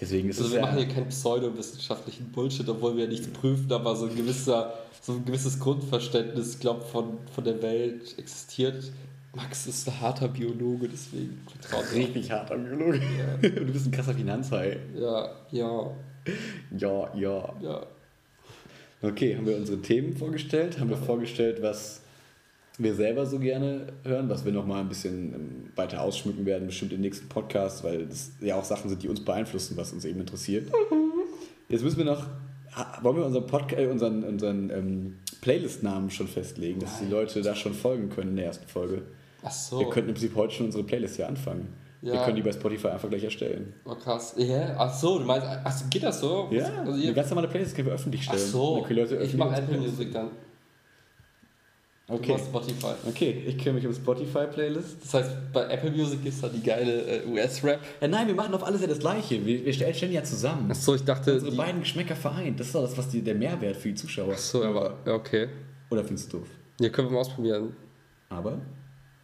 Deswegen ist Also es wir ja, machen hier keinen pseudowissenschaftlichen Bullshit, obwohl wir ja nichts prüfen, aber so ein gewisser, so ein gewisses Grundverständnis, glaube, von, von der Welt existiert. Max ist ein harter Biologe, deswegen vertraut richtig harter Biologe. Ja. Du bist ein krasser Finanzhai. Ja, ja, Ja, ja. ja. Okay, haben wir unsere Themen vorgestellt? Haben wir vorgestellt, was wir selber so gerne hören, was wir nochmal ein bisschen ähm, weiter ausschmücken werden, bestimmt im nächsten Podcast, weil das ja auch Sachen sind, die uns beeinflussen, was uns eben interessiert. Jetzt müssen wir noch, wollen wir unseren, Podcast, äh, unseren, unseren ähm, Playlist-Namen schon festlegen, dass die Leute da schon folgen können in der ersten Folge. Ach so. Wir könnten im Prinzip heute schon unsere Playlist hier anfangen. Wir Ja. können die bei Spotify einfach gleich erstellen. Oh, krass. Ja, ach so, du meinst, ach so, geht das so? Ja, Also, eine ganz normale Playlist können wir öffentlich ach stellen. so, können Leute ich mache Apple Music dann. Okay. Du machst Spotify. Okay, ich kümmere mich um Spotify-Playlist. Das heißt, bei Apple Music gibt es da die geile äh, US-Rap. Ja, nein, wir machen auf alles ja das Gleiche. Wir, wir stellen ja zusammen. Achso, ich dachte. Unsere die- beiden Geschmäcker vereint. Das ist doch das, was die, der Mehrwert für die Zuschauer Achso, aber ja, okay. Oder findest du doof? Ja, können wir mal ausprobieren. Aber?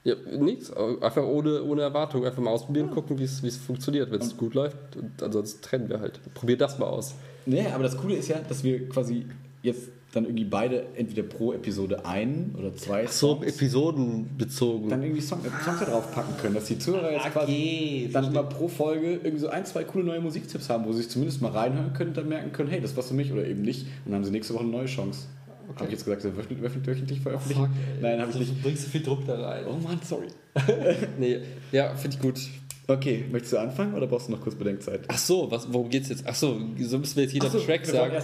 Ja, nichts. Einfach ohne, ohne Erwartung. Einfach mal ausprobieren, gucken, wie es wie es funktioniert. Wenn es gut läuft, und ansonsten trennen wir halt. Probier das mal aus. Nee, aber das Coole ist ja, dass wir quasi jetzt dann irgendwie beide entweder pro Episode ein oder zwei So Songs episodenbezogen. dann irgendwie Song, Songs da drauf packen können, dass die Zuhörer jetzt Okay, quasi dann mal pro Folge irgendwie so ein, zwei coole neue Musiktipps haben, wo sie sich zumindest mal reinhören können und dann merken können, hey, das war's für mich oder eben nicht. Und dann haben sie nächste Woche eine neue Chance. Habe ich jetzt gesagt, wir wöchentlich, wöchentlich, veröffentlichen? Fuck. Nein, habe ich nicht. Du bringst so viel Druck da rein. Oh Mann, sorry. Nee, ja, finde ich gut. Okay, möchtest du anfangen oder brauchst du noch kurz Bedenkzeit? Ach so, was, worum geht's jetzt? Ach so, so müssen wir jetzt jeder so, Track wir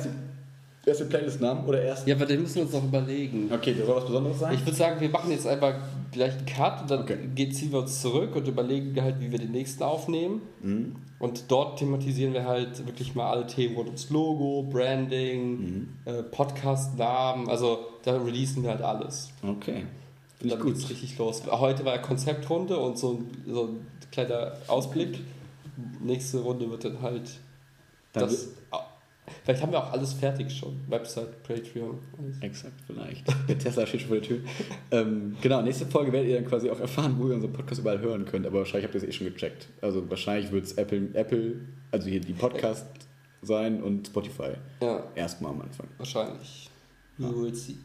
sagen. Erst, die, Playlist-Namen oder erst. Ja, aber den müssen wir uns noch überlegen. Okay, das soll was Besonderes sein? Ich würde sagen, wir machen jetzt einfach gleich einen Cut und dann Okay. geht, ziehen wir uns zurück und überlegen halt, wie wir den nächsten aufnehmen. Mhm. Und dort thematisieren wir halt wirklich mal alle Themen rund ums Logo, Branding, Mhm. äh, Podcast-Namen. Also da releasen wir halt alles. Okay. Und Finde dann gut. geht's richtig los. Heute war ja Konzeptrunde und so ein, so ein kleiner Ausblick. Nächste Runde wird dann halt Dann das. Vielleicht haben wir auch alles fertig schon. Website, Patreon. alles. Exakt, vielleicht. Der Tesla steht schon vor der Tür. ähm, genau, nächste Folge werdet ihr dann quasi auch erfahren, wo ihr unseren Podcast überall hören könnt. Aber wahrscheinlich habt ihr es eh schon gecheckt. Also wahrscheinlich wird es Apple, Apple, also hier die Podcast sein und Spotify. Ja, Erstmal am Anfang. wahrscheinlich. We Ja. will see.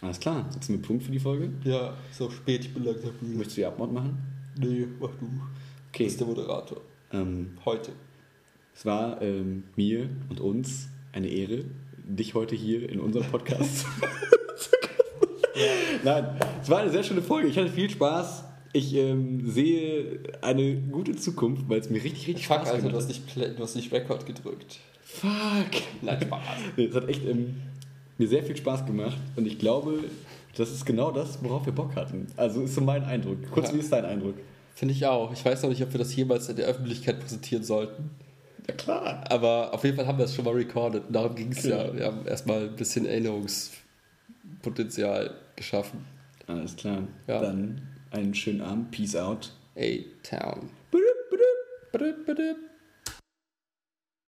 Alles klar, setzen wir Punkt für die Folge. Ja, ist auch spät, ich bin langsam müde. Möchtest du die Abmord machen? Nee, mach du. Okay. Du bist der Moderator. Ähm, Heute. Es war ähm, mir und uns eine Ehre, dich heute hier in unserem Podcast zu. Nein, es war eine sehr schöne Folge. Ich hatte viel Spaß. Ich ähm, sehe eine gute Zukunft, weil es mir richtig, richtig Fuck, Spaß Alter, gemacht du hast hat. nicht, Play- du hast nicht Record gedrückt. Fuck. Nein, Spaß. Nee, Es hat echt ähm, mir sehr viel Spaß gemacht und ich glaube, das ist genau das, worauf wir Bock hatten. Also ist so mein Eindruck. Kurz, Ja. wie ist dein Eindruck? Finde ich auch. Ich weiß noch nicht, ob wir das jemals in der Öffentlichkeit präsentieren sollten. Ja klar. Aber auf jeden Fall haben wir es schon mal recorded. Und darum ging es ja. Genau. Wir haben erstmal ein bisschen Erinnerungspotenzial geschaffen. Alles klar. Ja. Dann einen schönen Abend. Peace out. A-Town.